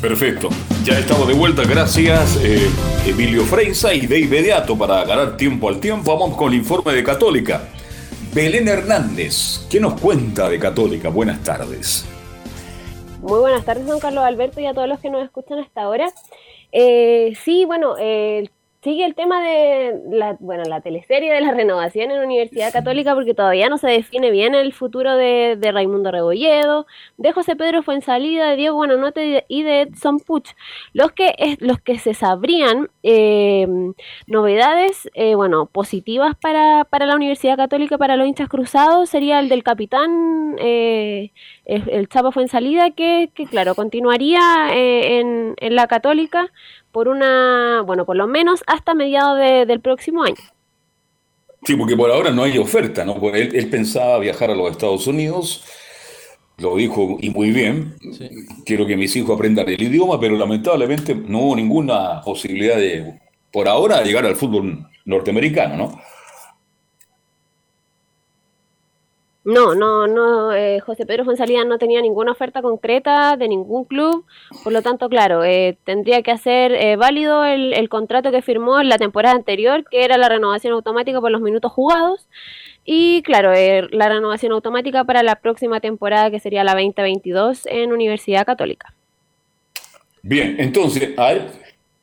Perfecto. Ya estamos de vuelta. Gracias, eh, Emilio Freisa. Y de inmediato, para ganar tiempo al tiempo, vamos con el informe de Católica. Belén Hernández, ¿qué nos cuenta de Católica? Buenas tardes. Muy buenas tardes, don Carlos Alberto, y a todos los que nos escuchan hasta ahora. Eh, sí, bueno, eh, sigue el tema de la, bueno, la teleserie de la renovación en la Universidad Católica porque todavía no se define bien el futuro de, de Raimundo Rebolledo, de José Pedro Fuensalida, de Diego Buenanote y de Edson Puch. Los que, es, los que se sabrían eh, novedades, eh, bueno, positivas para, para, la Universidad Católica, para los hinchas cruzados, sería el del capitán, eh, el, Chapo Fuensalida, que, que claro, continuaría eh, en, en la Católica por una, bueno, por lo menos hasta mediados de, del próximo año. Sí, porque por ahora no hay oferta, ¿no? Porque él, él, pensaba viajar a los Estados Unidos, lo dijo y muy bien, sí. quiero que mis hijos aprendan el idioma, pero lamentablemente no hubo ninguna posibilidad de, por ahora, llegar al fútbol norteamericano, ¿no? No, no, no, eh, José Pedro Fonsalía no tenía ninguna oferta concreta de ningún club, por lo tanto, claro, eh, tendría que hacer eh, válido el, el, contrato que firmó en la temporada anterior, que era la renovación automática por los minutos jugados, y claro, eh, la renovación automática para la próxima temporada, que sería la 2022 en Universidad Católica. Bien, entonces, a ver,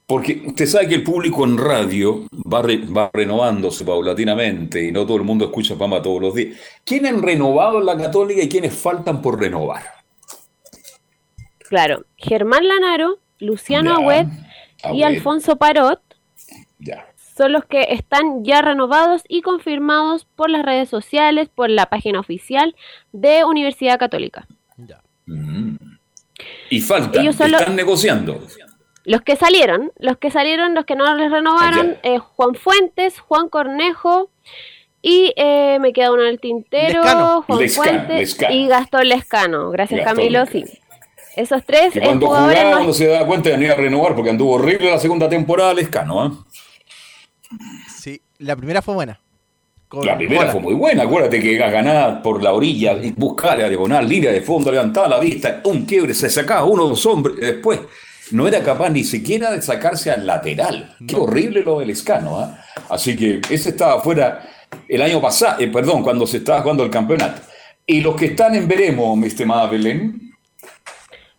porque usted sabe que el público en radio va, re, va, renovándose paulatinamente y no todo el mundo escucha Pama todos los días. ¿Quiénes han renovado en la Católica y quiénes faltan por renovar? Claro, Germán Lanaro, Luciano Agüed y Alfonso Parot ya. son los que están ya renovados y confirmados por las redes sociales, por la página oficial de Universidad Católica. Ya. Mm. Y faltan, Ellos están los... negociando. Los que salieron, los que salieron, los que no les renovaron, eh, Juan Fuentes, Juan Cornejo y eh, me queda uno en el tintero, Lescano. Juan Lescano, Fuentes Lescano. y Gastón Lescano. Gracias Gastón Camilo, sí. Esos tres que cuando jugadores jugaba, no uno se da cuenta de no iba a renovar porque anduvo horrible la segunda temporada Lescano. ¿eh? Sí, la primera fue buena. Con la primera bola. fue muy buena, acuérdate que ganaba por la orilla, buscar la diagonal, línea de fondo, levantaba la vista, un quiebre, se sacaba uno o dos hombres, después no era capaz ni siquiera de sacarse al lateral. No. Qué horrible lo del escano. ¿eh? Así que ese estaba fuera el año pasado, eh, perdón, cuando se estaba jugando el campeonato. Y los que están en veremos, mi estimada Belén.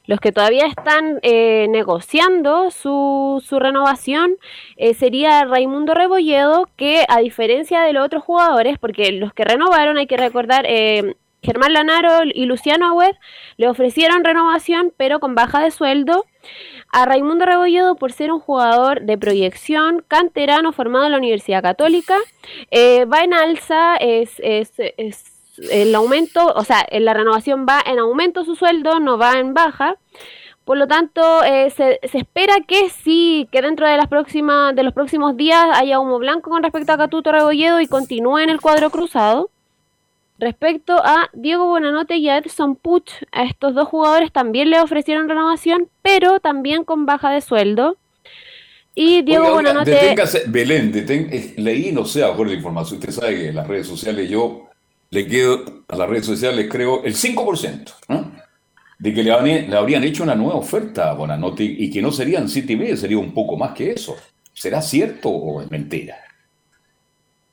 Los que todavía están eh, negociando su, su renovación eh, sería Raimundo Rebolledo, que a diferencia de los otros jugadores, porque los que renovaron, hay que recordar, eh, Germán Lanaro y Luciano Agüed le ofrecieron renovación, pero con baja de sueldo. A Raimundo Rebolledo, por ser un jugador de proyección, canterano formado en la Universidad Católica, eh, va en alza, es, es, el aumento, o sea, la renovación va en aumento su sueldo, no va en baja. Por lo tanto, eh, se, se espera que sí, que dentro de las próximas, de los próximos días haya humo blanco con respecto a Catuto Rebolledo y continúe en el cuadro cruzado. Respecto a Diego Bonanote y a Edson Puch, a estos dos jugadores también le ofrecieron renovación, pero también con baja de sueldo. Y Diego Oiga, Bonanote. deténgase, Belén, detén- leí, no sé, acuerdo la información. Usted sabe que en las redes sociales yo le quedo a las redes sociales, creo, el 5%, ¿no? De que le, habrían- le habrían hecho una nueva oferta a Bonanote y que no serían siete y medio, sería un poco más que eso. ¿Será cierto o es mentira?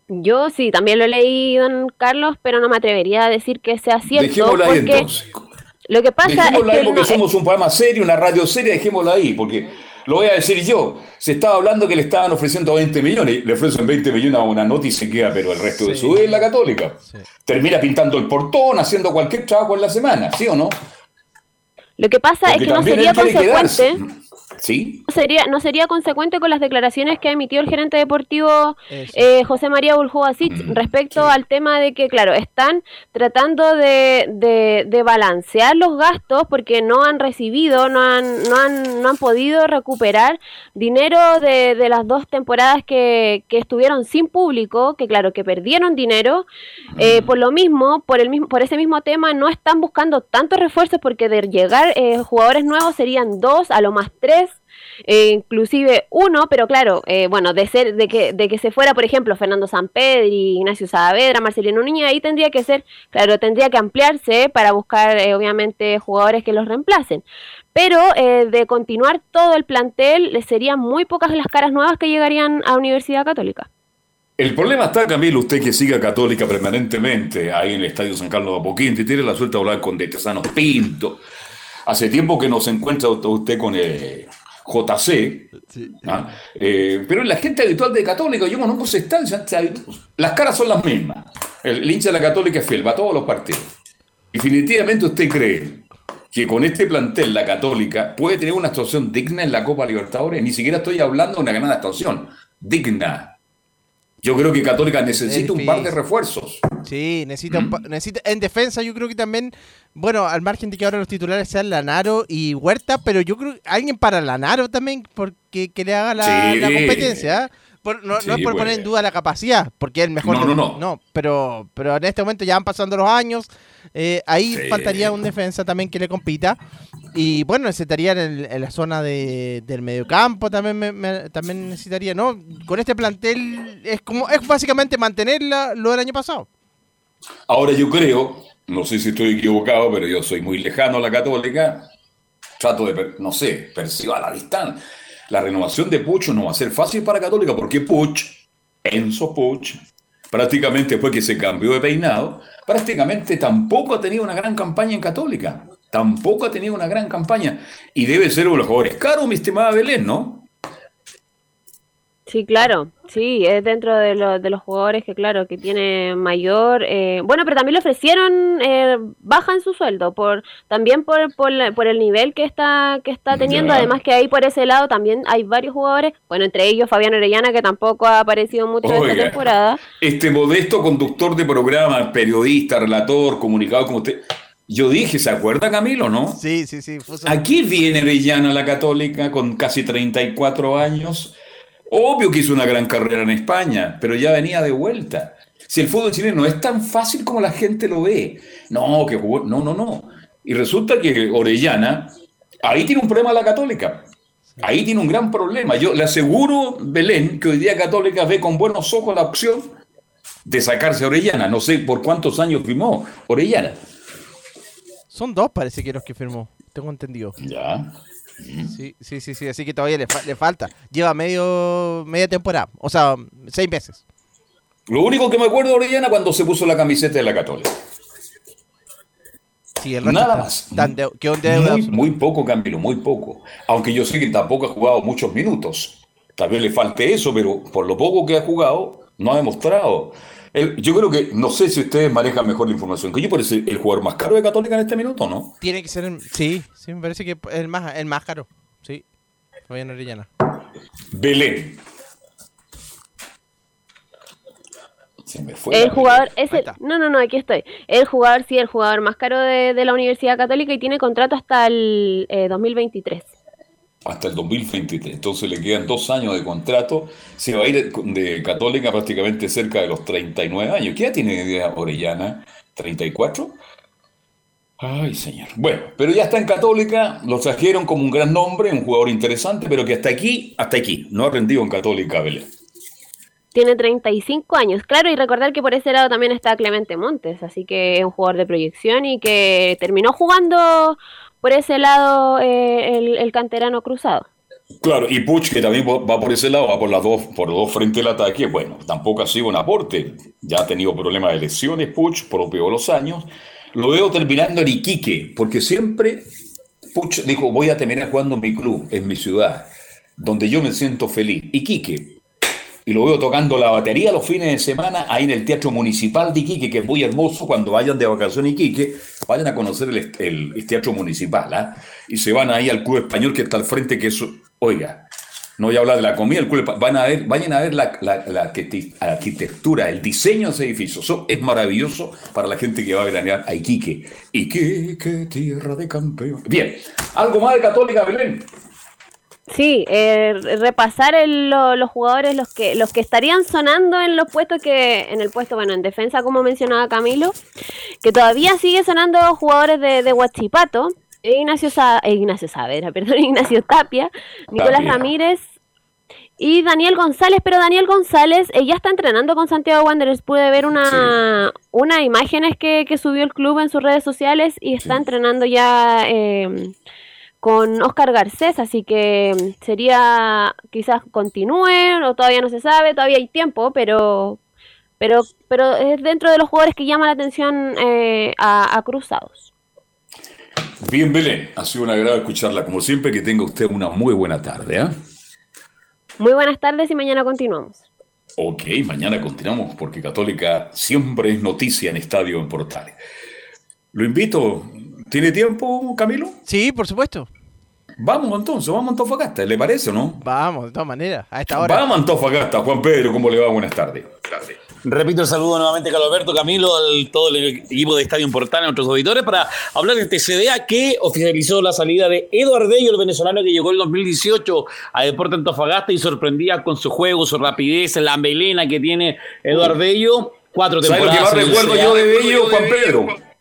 Yo sí, también lo leí, don Carlos, pero no me atrevería a decir que sea cierto. Dejémosla ahí porque entonces. lo que pasa es Dejémosla que ahí porque no- somos un programa serio, una radio seria, dejémosla ahí, porque lo voy a decir yo. Se estaba hablando que le estaban ofreciendo 20 millones, le ofrecen 20 millones a una nota y se queda, pero el resto de su vida es la católica. Termina pintando el portón, haciendo cualquier trabajo en la semana, ¿sí o no? lo que pasa es que no sería quiere quedarse. Consecuente. ¿Sí? No sería, no sería consecuente con las declaraciones que ha emitido el gerente deportivo eh, José María Uljubasic respecto al tema de que, claro, están tratando de, de- de balancear los gastos porque no han recibido, no han, no han, no han podido recuperar dinero de, de las dos temporadas que, que estuvieron sin público, que claro, que perdieron dinero. Eh, por lo mismo, por, el mismo, por ese mismo tema, no están buscando tantos refuerzos porque de llegar eh, jugadores nuevos serían dos, a lo más tres eh, inclusive uno, pero claro, eh, bueno, de ser, de que, de que se fuera, por ejemplo, Fernando Sampedri, Ignacio Saavedra, Marcelino Núñez, ahí tendría que ser, claro, tendría que ampliarse para buscar, eh, obviamente, jugadores que los reemplacen. Pero eh, de continuar todo el plantel, serían muy pocas las caras nuevas que llegarían a Universidad Católica. El problema está, Camilo, usted que siga Católica permanentemente ahí en el Estadio San Carlos de Apoquinto y tiene la suerte de hablar con Detesano Pinto. Hace tiempo que no se encuentra usted con el JC, ¿ah? Eh, pero la gente habitual de Católica, yo conozco esa estancia, las caras son las mismas. El, el hincha de la Católica es fiel, va a todos los partidos. Definitivamente usted cree que con este plantel la Católica puede tener una actuación digna en la Copa Libertadores. Ni siquiera estoy hablando de una gran actuación, digna. Yo creo que Católica necesita un par de refuerzos. Sí, necesita, un pa- necesita. En defensa, yo creo que también. Bueno, al margen de que ahora los titulares sean Lanaro y Huerta, pero yo creo que alguien para Lanaro también, porque que le haga la, Sí. la competencia. ¿ah? Por- no, no Sí, es por poner en duda la capacidad, porque es el mejor. No, de- no, no. pero, pero en este momento ya van pasando los años. eh, ahí Sí. faltaría un defensa también que le compita. Y bueno, necesitaría en, en la zona de, del mediocampo también me- me- también necesitaría, ¿no? Con este plantel es como es básicamente mantenerla lo del año pasado. Ahora yo creo, no sé si estoy equivocado, pero yo soy muy lejano a la Católica. Trato de, no sé, percibo a la distancia. La renovación de Puch no va a ser fácil para Católica porque Puch, Enzo Puch, prácticamente después que se cambió de peinado, prácticamente tampoco ha tenido una gran campaña en Católica. Tampoco ha tenido una gran campaña. Y debe ser uno de los jugadores caros, mi estimada Belén, ¿no? Sí, claro, sí, es dentro de, lo- de los jugadores que, claro, que tiene mayor... eh, bueno, pero también le ofrecieron eh, baja en su sueldo, por también por, por, la- por el nivel que está que está teniendo, además que ahí por ese lado también hay varios jugadores, bueno, entre ellos Fabián Orellana, que tampoco ha aparecido mucho esta Oiga. temporada. Este modesto conductor de programa, periodista, relator, comunicador como usted. Yo dije, ¿se acuerda Camilo, no? Sí, sí, sí. Aquí viene Orellana la Católica con casi 34 años. Obvio que hizo una gran carrera en España, pero ya venía de vuelta. Si el fútbol chileno no es tan fácil como la gente lo ve. No, que jugó. No, no, no. Y resulta que Orellana, ahí tiene un problema la Católica. Ahí tiene un gran problema. Yo le aseguro, Belén, que hoy día Católica ve con buenos ojos la opción de sacarse a Orellana. No sé por cuántos años firmó Orellana. Son dos, parece que los que firmó. Tengo entendido. Ya. Sí, sí, sí, sí. Así que todavía le, fa- le falta. Lleva medio media temporada. O sea, seis meses. Lo único que me acuerdo de Orellana cuando se puso la camiseta de la Católica. Sí, el Nada más. quedó en deuda Muy, muy poco, Camilo, muy poco. Aunque yo sé que tampoco ha jugado muchos minutos. Tal vez le falte eso, pero por lo poco que ha jugado, no ha demostrado. El- yo creo que, no sé si ustedes manejan mejor la información que yo, pero es el, el jugador más caro de Católica en este minuto, ¿no? Tiene que ser. el- sí, sí, me parece que es el más, el más caro. Sí. Fabián Orellana. Belén. Se me fue. El la jugador es el, no, no, no, aquí estoy. El jugador, sí, el jugador más caro de, de la Universidad Católica y tiene contrato hasta el eh, 2023. Hasta el 2023. Entonces le quedan dos años de contrato. Se va a ir de Católica prácticamente cerca de los 39 años. ¿Qué edad tiene Orellana? ¿34? Ay, señor. Bueno, pero ya está en Católica, lo trajeron como un gran nombre, un jugador interesante, pero que hasta aquí, hasta aquí, no ha rendido en Católica, Belén. Tiene 35 años, claro, y recordar que por ese lado también está Clemente Montes, así que es un jugador de proyección y que terminó jugando por ese lado eh, el, canterano cruzado. Claro, y Puch, que también va por ese lado, va por las dos, por los dos frentes del ataque, bueno, tampoco ha sido un aporte. Ya ha tenido problemas de lesiones, Puch, propio los años. Lo veo terminando en Iquique, porque siempre Puch dijo, voy a terminar jugando en mi club, en mi ciudad, donde yo me siento feliz. Iquique. Y lo veo tocando la batería los fines de semana ahí en el Teatro Municipal de Iquique, que es muy hermoso. Cuando vayan de vacaciones a Iquique, vayan a conocer el, el- Teatro Municipal. ¿ah? Y se van ahí al Club Español que está al frente, que es, oiga, no voy a hablar de la comida, el Club van a ver, vayan a ver la, la- la arquite- arquitectura, el diseño de ese edificio. Eso es maravilloso para la gente que va a veranear a Iquique. Iquique, tierra de campeón. Bien, ¿algo más de Católica, Belén? Sí, eh, repasar el- lo- los jugadores, los que los que estarían sonando en los puestos que, en el puesto, bueno, en defensa, como mencionaba Camilo, que todavía sigue sonando jugadores de, de Huachipato, Ignacio, Sa- eh, Ignacio Saavedra, perdón, Ignacio Tapia, Nicolás Tapia. Ramírez y Daniel González, pero Daniel González eh, ya está entrenando con Santiago Wanderers, pude ver una, unas imágenes que, que subió el club en sus redes sociales y está entrenando ya... eh, con Oscar Garcés, así que mm, sería quizás continúe o todavía no se sabe, todavía hay tiempo, pero pero pero es dentro de los jugadores que llaman la atención eh, a, a Cruzados. Bien, Belén, ha sido un agrado escucharla como siempre. Que tenga usted una muy buena tarde. ¿ah? Muy buenas tardes y mañana continuamos. Ok, mañana continuamos porque Católica siempre es noticia en Estadio en Portales. Lo invito. ¿Tiene tiempo, Camilo? Sí, por supuesto. Vamos entonces, vamos a Antofagasta, ¿le parece o no? Vamos, de todas maneras, a esta hora. Vamos a Antofagasta, Juan Pedro, ¿cómo le va? Buenas tardes. Repito el saludo nuevamente a Carlos Alberto Camilo, al todo el equipo de Estadio Portal, a nuestros auditores, para hablar de este CDA que oficializó la salida de Eduardo Bello, el venezolano que llegó en 2018 a Deporte Antofagasta y sorprendía con su juego, su rapidez, la melena que tiene Eduardo Bello. Cuatro ¿Sabes lo que temporadas. más recuerdo yo de Bello, Juan Pedro?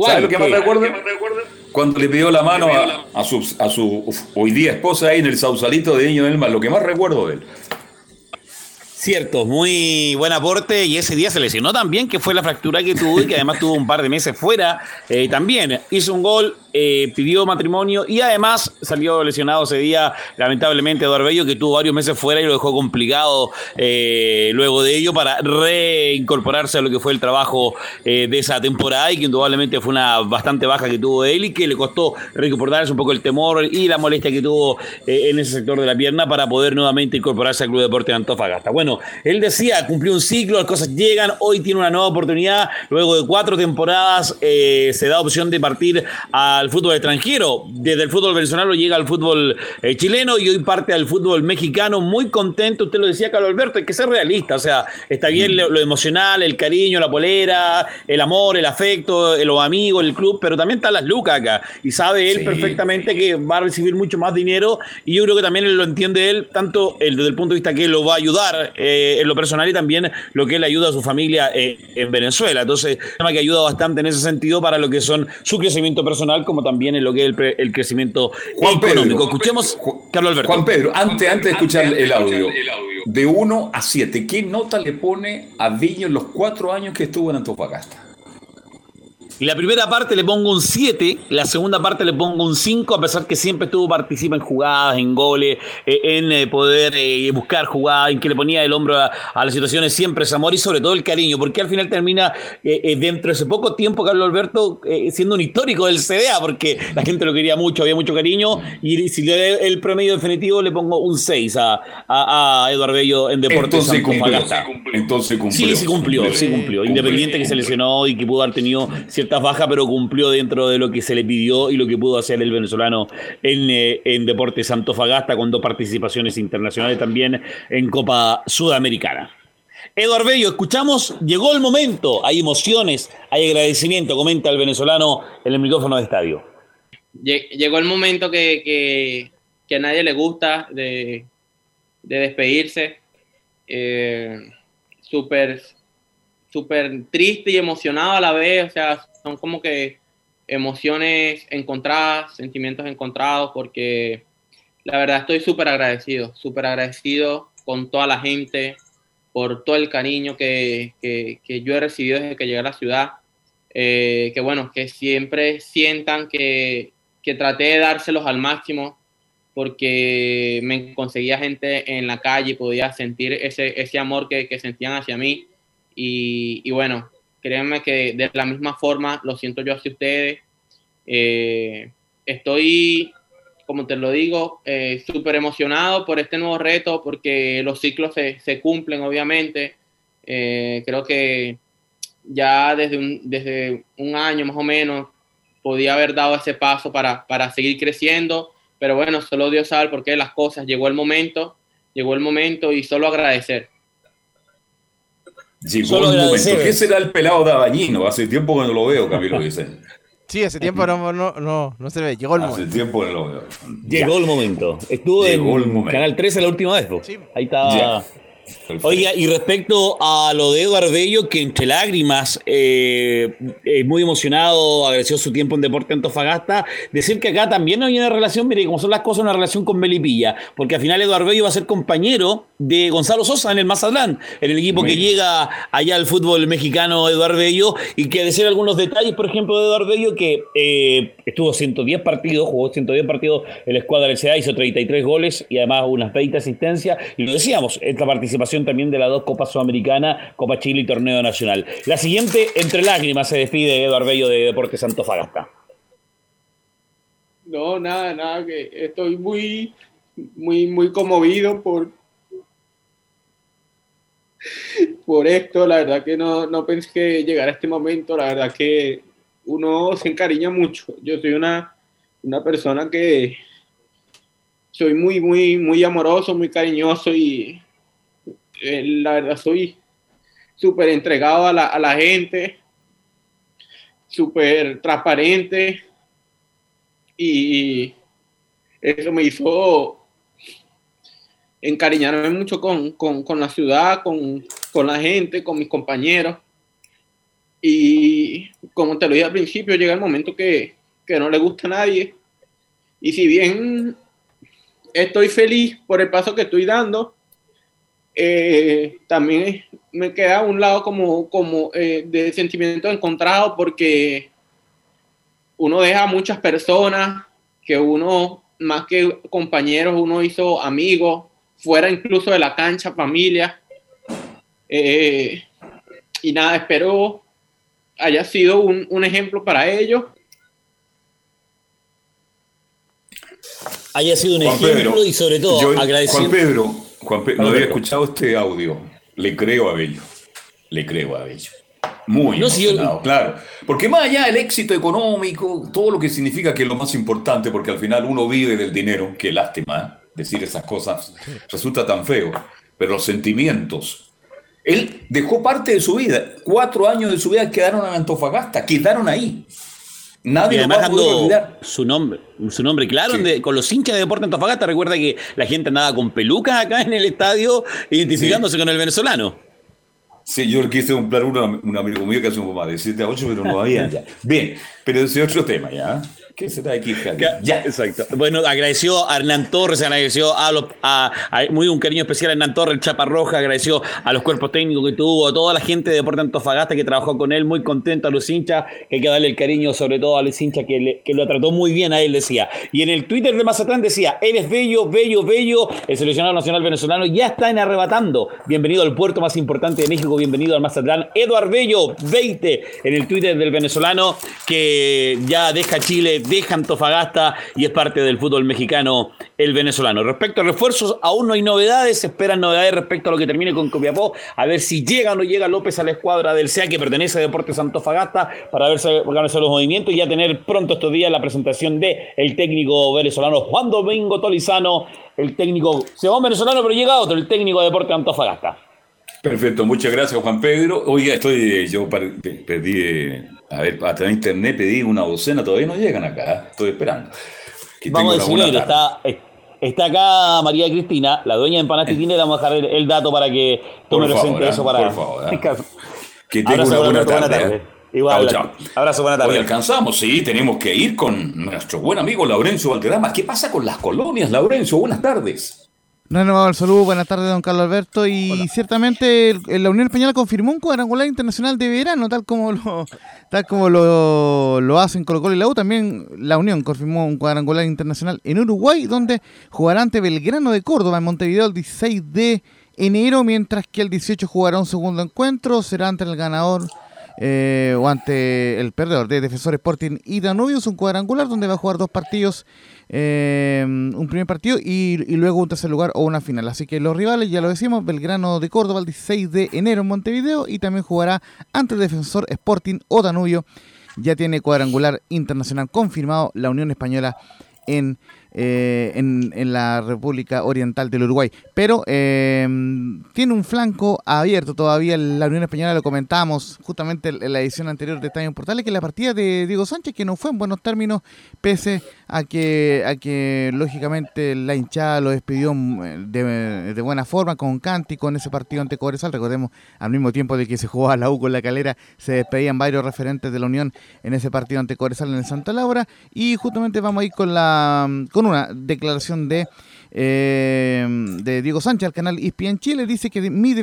¿Cuál? ¿Sabes lo que más recuerdo? Cuando le pidió la mano a, a su, a su uf, hoy día esposa ahí en el Sausalito de Niño del Mar, lo que más recuerdo de él. Cierto, muy buen aporte y ese día se lesionó también, que fue la fractura que tuvo y que además tuvo un par de meses fuera. Eh, también hizo un gol, eh, pidió matrimonio y además salió lesionado ese día, lamentablemente, Eduardo que tuvo varios meses fuera y lo dejó complicado eh, luego de ello para reincorporarse a lo que fue el trabajo eh, de esa temporada y que indudablemente fue una bastante baja que tuvo él y que le costó recuperarse un poco el temor y la molestia que tuvo en ese sector de la pierna para poder nuevamente incorporarse al Club Deporte de Antofagasta. Bueno, él decía, cumplió un ciclo, las cosas llegan, hoy tiene una nueva oportunidad, luego de cuatro temporadas se da opción de partir al fútbol extranjero, desde el fútbol venezolano llega al fútbol eh, chileno y hoy parte al fútbol mexicano, muy contento, usted lo decía Carlos Alberto, hay que ser realista, o sea, está bien lo, lo emocional, el cariño, la polera, el amor, el afecto, eh, los amigos, el club, pero también están las lucas acá y sabe él Sí. perfectamente que va a recibir mucho más dinero y yo creo que también lo entiende él, tanto el- desde el punto de vista que lo va a ayudar eh, en lo personal y también lo que él ayuda a su familia eh, en Venezuela. Entonces, tema que ayuda bastante en ese sentido para lo que son su crecimiento personal como también en lo que es el, pre- el crecimiento Juan Pedro. económico. Escuchemos, Carlos Alberto. Juan Pedro, antes, antes de escuchar el audio, de 1 a 7, ¿qué nota le pone a Viño en los cuatro años que estuvo en Antofagasta? Y la primera parte le pongo un 7, la segunda parte le pongo un 5, a pesar que siempre estuvo participa en jugadas, en goles, eh, en eh, poder eh, buscar jugadas, en que le ponía el hombro a, a las situaciones, siempre ese amor y sobre todo el cariño, porque al final termina dentro de ese poco tiempo Carlos Alberto siendo un histórico del CDA, porque la gente lo quería mucho, había mucho cariño, y si le doy el promedio definitivo le pongo un 6 a, a, a Eduardo Bello en Deportes Entonces cumplió. Antofagasta. Entonces cumplió. Sí, sí cumplió, sí cumplió. Independiente que se lesionó y que pudo haber tenido ciertas bajas, pero cumplió dentro de lo que se le pidió y lo que pudo hacer el venezolano en, eh, en Deportes Antofagasta con dos participaciones internacionales también en Copa Sudamericana. Eduardo Bello, escuchamos, llegó el momento, hay emociones, hay agradecimiento, comenta el venezolano en el micrófono de estadio. Llegó el momento que, que, que a nadie le gusta de, de despedirse. Eh, súper, súper triste y emocionado a la vez, o sea, son como que emociones encontradas, sentimientos encontrados, porque la verdad estoy súper agradecido, súper agradecido con toda la gente, por todo el cariño que, que, yo he recibido desde que llegué a la ciudad. Eh, que bueno, que siempre sientan que, que traté de dárselos al máximo, porque me conseguía gente en la calle y podía sentir ese, ese amor que, que sentían hacia mí. Y, bueno, créanme que de la misma forma lo siento yo hacia ustedes. Eh, estoy como te lo digo, eh, súper emocionado por este nuevo reto, porque los ciclos se, se cumplen, obviamente. Eh, creo que ya desde un, desde un año más o menos podía haber dado ese paso para, para seguir creciendo, pero bueno, solo Dios sabe por qué las cosas. Llegó el momento, llegó el momento y solo agradecer. Llegó el momento. ¿Qué será el pelado de Abañino? Hace tiempo que no lo veo, Camilo dice. Sí, hace tiempo no, no, no, no se ve. Llegó el Hace momento. tiempo que no lo veo. Llegó el momento. Estuvo Llegó el en momento. Canal 13 la última vez. po. Ahí estaba. Ya. Oiga, y respecto a lo de Eduardo Bello, que entre lágrimas, eh, eh, muy emocionado, agradeció su tiempo en Deporte Antofagasta, decir que acá también hay una relación, mire, como son las cosas, una relación con Melipilla, porque al final Eduardo Bello va a ser compañero de Gonzalo Sosa en el Mazatlán, en el equipo que llega allá al fútbol mexicano Eduardo Bello, y que decir algunos detalles, por ejemplo, de Eduardo Bello, que eh, estuvo 110 partidos, jugó 110 partidos en la escuadra del CDA, hizo 33 goles y además unas 20 asistencias, y lo decíamos, esta participación también de las dos Copas Sudamericanas, Copa Chile y Torneo Nacional. La siguiente, entre lágrimas, se despide Eduardo Bello de Deportes Antofagasta. No, nada, nada, que estoy muy, muy, muy conmovido por, por esto. La verdad que no, no pensé que llegara este momento. La verdad que uno se encariña mucho. Yo soy una, una persona que soy muy, muy, muy amoroso, muy cariñoso y eh, la verdad soy súper entregado a la, a la gente, súper transparente y eso me hizo encariñarme mucho con, con, con la ciudad, con, con, la gente, con mis compañeros. Y como te lo dije al principio, llega el momento que, que no le gusta a nadie. Y si bien estoy feliz por el paso que estoy dando, eh, también me queda un lado como, como eh, de sentimiento encontrado porque uno deja a muchas personas que uno, más que compañeros, uno hizo amigos, fuera incluso de la cancha, familia. Eh, y nada, espero haya sido un, un ejemplo para ellos. Haya sido un Juan ejemplo Pedro, y sobre todo yo- agradeciendo. Juan Pedro, Juan Pedro, no había escuchado este audio. Le creo a Bello. Le creo a Bello. Muy No, si yo- emocionado, claro. Porque más allá del éxito económico, todo lo que significa que es lo más importante, porque al final uno vive del dinero, qué lástima ¿eh? decir esas cosas, resulta tan feo, pero los sentimientos. Él dejó parte de su vida, cuatro años de su vida quedaron en Antofagasta, quedaron ahí. Y Nadie lo además dando su nombre, su nombre claro de- con los hinchas de Deporte Antofagasta. Recuerda que la gente andaba con pelucas acá en el estadio identificándose con el venezolano. Sí, yo le quise comprar uno un amigo mío que hace un papá de 7 a 8, pero no había ya. Bien, pero ese es otro tema ya. ¿Qué se está aquí, Javi? Ya, exacto. Bueno, agradeció a Hernán Torres, agradeció a, los, a, a- muy un cariño especial a Hernán Torres, el Chapa Roja, agradeció a los cuerpos técnicos que tuvo, a toda la gente de Deporte Antofagasta que trabajó con él, muy contento a los hinchas, que hay que darle el cariño sobre todo a los hinchas que, le- que lo trató muy bien a él, decía. Y en el Twitter de Mazatlán decía, eres bello, bello, bello, el seleccionado nacional venezolano ya está en arrebatando. Bienvenido al puerto más importante de México, bienvenido al Mazatlán. Eduard Bello, 20, en el Twitter del venezolano, que ya deja Chile, deja Antofagasta y es parte del fútbol mexicano el venezolano. Respecto a refuerzos, aún no hay novedades, se esperan novedades respecto a lo que termine con Copiapó, a ver si llega o no llega López a la escuadra del SEA que pertenece a Deportes Antofagasta, para ver si organizar los movimientos y ya tener pronto estos días la presentación de técnico venezolano Juan Domingo Tolizano, el técnico, se va un venezolano pero llega otro, el técnico de Deportes Antofagasta. Perfecto, muchas gracias Juan Pedro. Oiga, estoy, yo pedí, eh, a ver, a través de internet pedí una docena, todavía no llegan acá, ¿eh? estoy esperando. Vamos a tarde. está, eh, está acá María Cristina, la dueña de Empanadas Titina, le vamos a dejar el, el dato para que tome presente eso ¿eh? para. Por favor, ¿eh? Que tenga una buena tarde. buena ¿eh? Igual, Chao, chao. abrazo, buena tarde. Hoy alcanzamos, sí, tenemos que ir con nuestro buen amigo Laurencio Valderrama. ¿Qué pasa con las colonias, Laurencio? Buenas tardes. Renovado el saludo, buenas tardes, don Carlos Alberto. Y ciertamente el- la Unión Española confirmó un cuadrangular internacional de verano, tal como lo, tal como lo, lo hacen Colo Colo y la U. También la Unión confirmó un cuadrangular internacional en Uruguay, donde jugará ante Belgrano de Córdoba en Montevideo el 16 de enero, mientras que el 18 jugará un segundo encuentro, será ante el ganador eh, o ante el perdedor de Defensor Sporting y Danubio. Es un cuadrangular donde va a jugar dos partidos, eh, un primer partido y, luego un tercer lugar o una final. Así que los rivales, ya lo decimos, Belgrano de Córdoba el 16 de enero en Montevideo y también jugará ante Defensor Sporting o Danubio. Ya tiene cuadrangular internacional confirmado la Unión Española en, eh, en, la República Oriental del Uruguay. Pero eh, tiene un flanco abierto todavía la Unión Española, lo comentábamos justamente en la edición anterior de Estadio Portales, que la partida de Diego Sánchez, que no fue en buenos términos, pese a que, a que lógicamente la hinchada lo despidió mm, de, buena forma, con cántico en ese partido ante Cobresal. Recordemos, al mismo tiempo de que se jugaba la U con la calera, se despedían varios referentes de la Unión en ese partido ante Cobresal en el Santa Laura. Y justamente vamos a ir con la una declaración de, eh, de Diego Sánchez al canal ESPN Chile. Dice que mi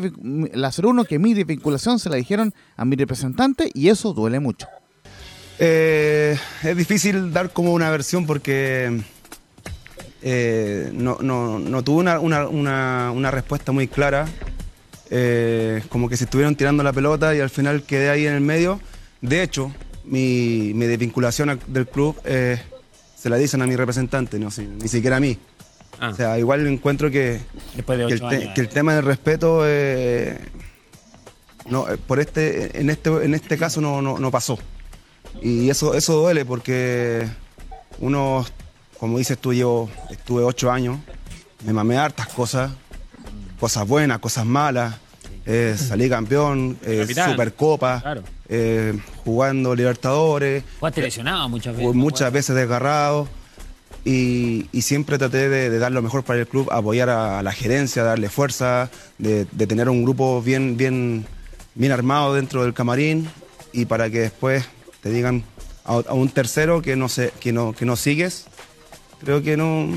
la 01 que mi desvinculación se la dijeron a mi representante y eso duele mucho. Eh, es difícil dar como una versión porque eh, no, no, no tuve una, una- una- respuesta muy clara. Como que se estuvieron tirando la pelota y al final quedé ahí en el medio. De hecho, mi, mi desvinculación del club eh, se la dicen a mi representante, no, si- ni siquiera a mí. Ah. O sea, igual encuentro que, Después de que, el, ocho te- años, que el tema del respeto eh, no, eh, por este, en, este, en este caso no, no, no pasó. Y eso, eso duele porque uno, como dices tú, yo estuve ocho años, me mamé hartas cosas, cosas buenas, cosas malas, eh, salí campeón, eh. Supercopa, Claro. Eh, jugando Libertadores, Jugaste lesionado muchas veces. Muchas veces desgarrado y, y siempre traté de, de dar lo mejor para el club, apoyar a, la gerencia, darle fuerza, de, de tener un grupo bien, bien, bien armado dentro del camarín y para que después te digan a, a un tercero que no, sé, que, no, que no sigues, creo que no...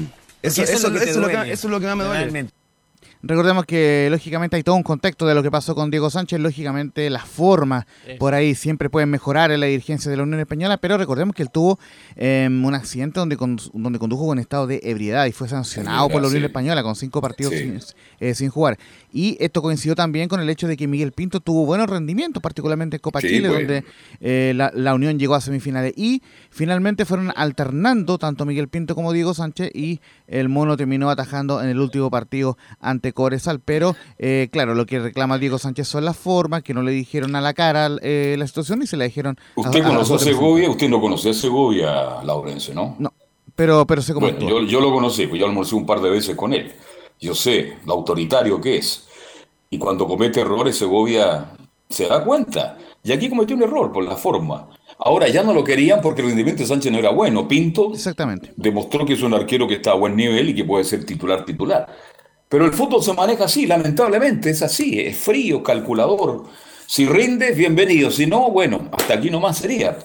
Eso, eso- eso es lo que, eso es lo que más me duele. Recordemos que lógicamente hay todo un contexto de lo que pasó con Diego Sánchez, lógicamente las formas por ahí siempre pueden mejorar en la dirigencia de la Unión Española, pero recordemos que él tuvo eh, un accidente donde, con- donde condujo con estado de ebriedad y fue sancionado por la Unión sí. Española con cinco partidos sin, eh, sin jugar. Y esto coincidió también con el hecho de que Miguel Pinto tuvo buenos rendimientos, particularmente en Copa Sí, Chile, donde eh, la, la Unión llegó a semifinales y finalmente fueron alternando tanto Miguel Pinto como Diego Sánchez y el mono terminó atajando en el último partido ante Cobresal. Pero eh, claro, lo que reclama Diego Sánchez son las formas, que no le dijeron a la cara eh, la situación y se la dijeron ¿Usted a- a conoció a Segovia? Usted no conoció a Segovia, Laurencio, ¿no? No, pero, pero sé cómo Bueno, yo, yo lo conocí, pues yo almorcé un par de veces con él. Yo sé lo autoritario que es. Y cuando comete errores, Segovia se da cuenta. Y aquí cometió un error por la forma. Ahora ya no lo querían porque el rendimiento de Sánchez no era bueno. Pinto Exactamente. demostró que es un arquero que está a buen nivel y que puede ser titular titular. Pero el fútbol se maneja así, lamentablemente, es así, es frío, calculador. Si rinde, bienvenido. Si no, bueno, hasta aquí nomás sería.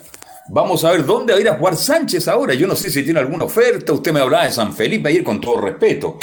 Vamos a ver dónde va a ir a jugar Sánchez ahora. Yo no sé si tiene alguna oferta. Usted me hablaba de San Felipe ayer con todo respeto.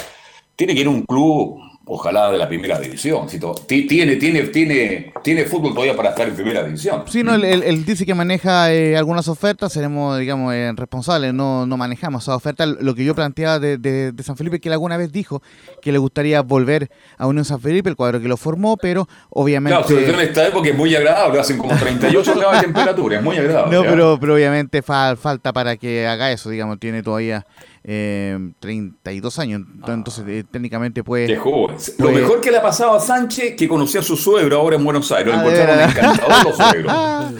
Tiene que ir a un club, ojalá de la primera división. si Tiene, tiene, tiene, tiene fútbol todavía para estar en primera división. Sí, no, él, él- él dice que maneja eh, algunas ofertas, seremos, digamos, eh, responsables, no, no manejamos esas ofertas. Lo que yo planteaba de, de- de San Felipe, que él alguna vez dijo que le gustaría volver a Unión San Felipe, el cuadro que lo formó, pero obviamente... Claro, sobre todo en esta época es muy agradable, hacen como 38 grados de temperatura, es muy agradable. No, pero, pero obviamente fa- falta para que haga eso, digamos, tiene todavía eh, 32 años, entonces eh, técnicamente puede... Qué joven. Lo puede- mejor que le ha pasado a Sánchez, que conocía a su suegro ahora en Buenos Aires. Lo Ah, encontraron encantador los suegros.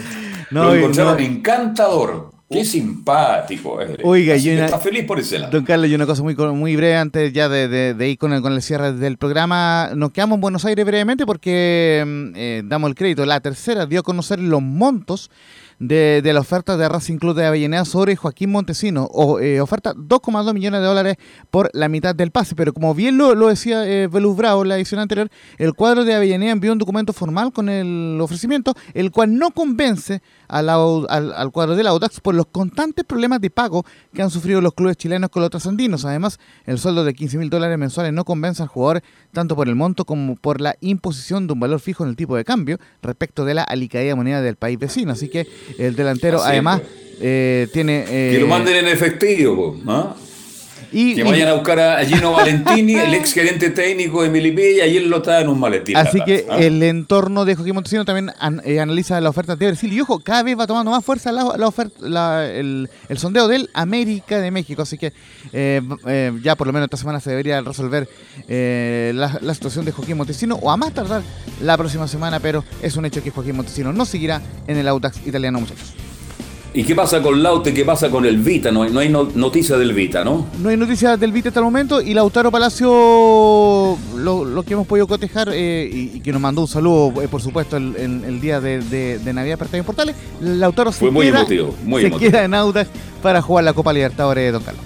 No, Lo encontraron no. encantador. Qué simpático. eh. Oiga, Así una- está feliz por ese lado. Don Carlos, y una cosa muy, muy breve antes ya de, de- de ir con el, con el cierre del programa. Nos quedamos en Buenos Aires brevemente porque mm, eh, damos el crédito. La tercera dio a conocer los montos de, la oferta de Racing Club de Avellaneda sobre Joaquín Montesino. O, eh, oferta 2,2 millones de dólares por la mitad del pase. Pero como bien lo, decía eh, Bravo en la edición anterior, el cuadro de Avellaneda envió un documento formal con el ofrecimiento, el cual no convence al, al, al cuadro del Audax por los constantes problemas de pago que han sufrido los clubes chilenos con los trasandinos. Además, el sueldo de 15 mil dólares mensuales no convence al jugador tanto por el monto como por la imposición de un valor fijo en el tipo de cambio respecto de la alicaída moneda del país vecino. Así que el delantero, Así además, eh, tiene... Que eh, lo manden en efectivo, ¿ah? Y, Que vayan a buscar a Gino Valentini, el ex gerente técnico de Milipilla, y él lo está en un maletín. Así que ¿ah? el entorno de Joaquín Montesino también an- eh, analiza la oferta de Brasil. Y ojo, cada vez va tomando más fuerza la, la oferta, la- el, el sondeo del América de México. Así que eh, eh, ya por lo menos esta semana se debería resolver la, la situación de Joaquín Montesino, o a más tardar la próxima semana. Pero es un hecho que Joaquín Montesino no seguirá en el Audax italiano, muchachos. ¿Y qué pasa con Laute? ¿Qué pasa con el Vita? No hay, no hay no- noticia del Vita, ¿no? No hay noticias del Vite hasta el momento y Lautaro Palacio, lo, lo que hemos podido cotejar eh, y, y que nos mandó un saludo, eh, por supuesto, el, el- el día de, de- de Navidad para Estadio Portales, Lautaro Fue se, muy queda, emotivo, muy se emotivo. queda en Audax para jugar la Copa Libertadores de Don Carlos.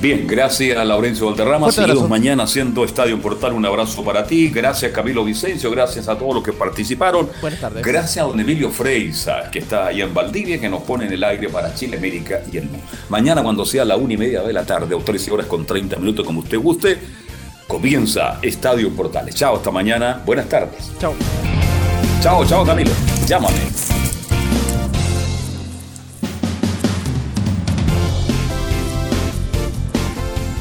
Bien, gracias a Laurencio Valderrama. Seguimos mañana haciendo Estadio Portal. Un abrazo para ti. Gracias Camilo Vicencio. Gracias a todos los que participaron. Buenas tardes. Gracias a don Emilio Freisa, que está ahí en Valdivia, que nos pone en el aire para Chile, América y el mundo. Mañana, cuando sea la una y media de la tarde, o 13 horas con 30 minutos, como usted guste, comienza Estadio Portales. Chao, hasta mañana. Buenas tardes. Chao. Chao, chao, Camilo. Llámame.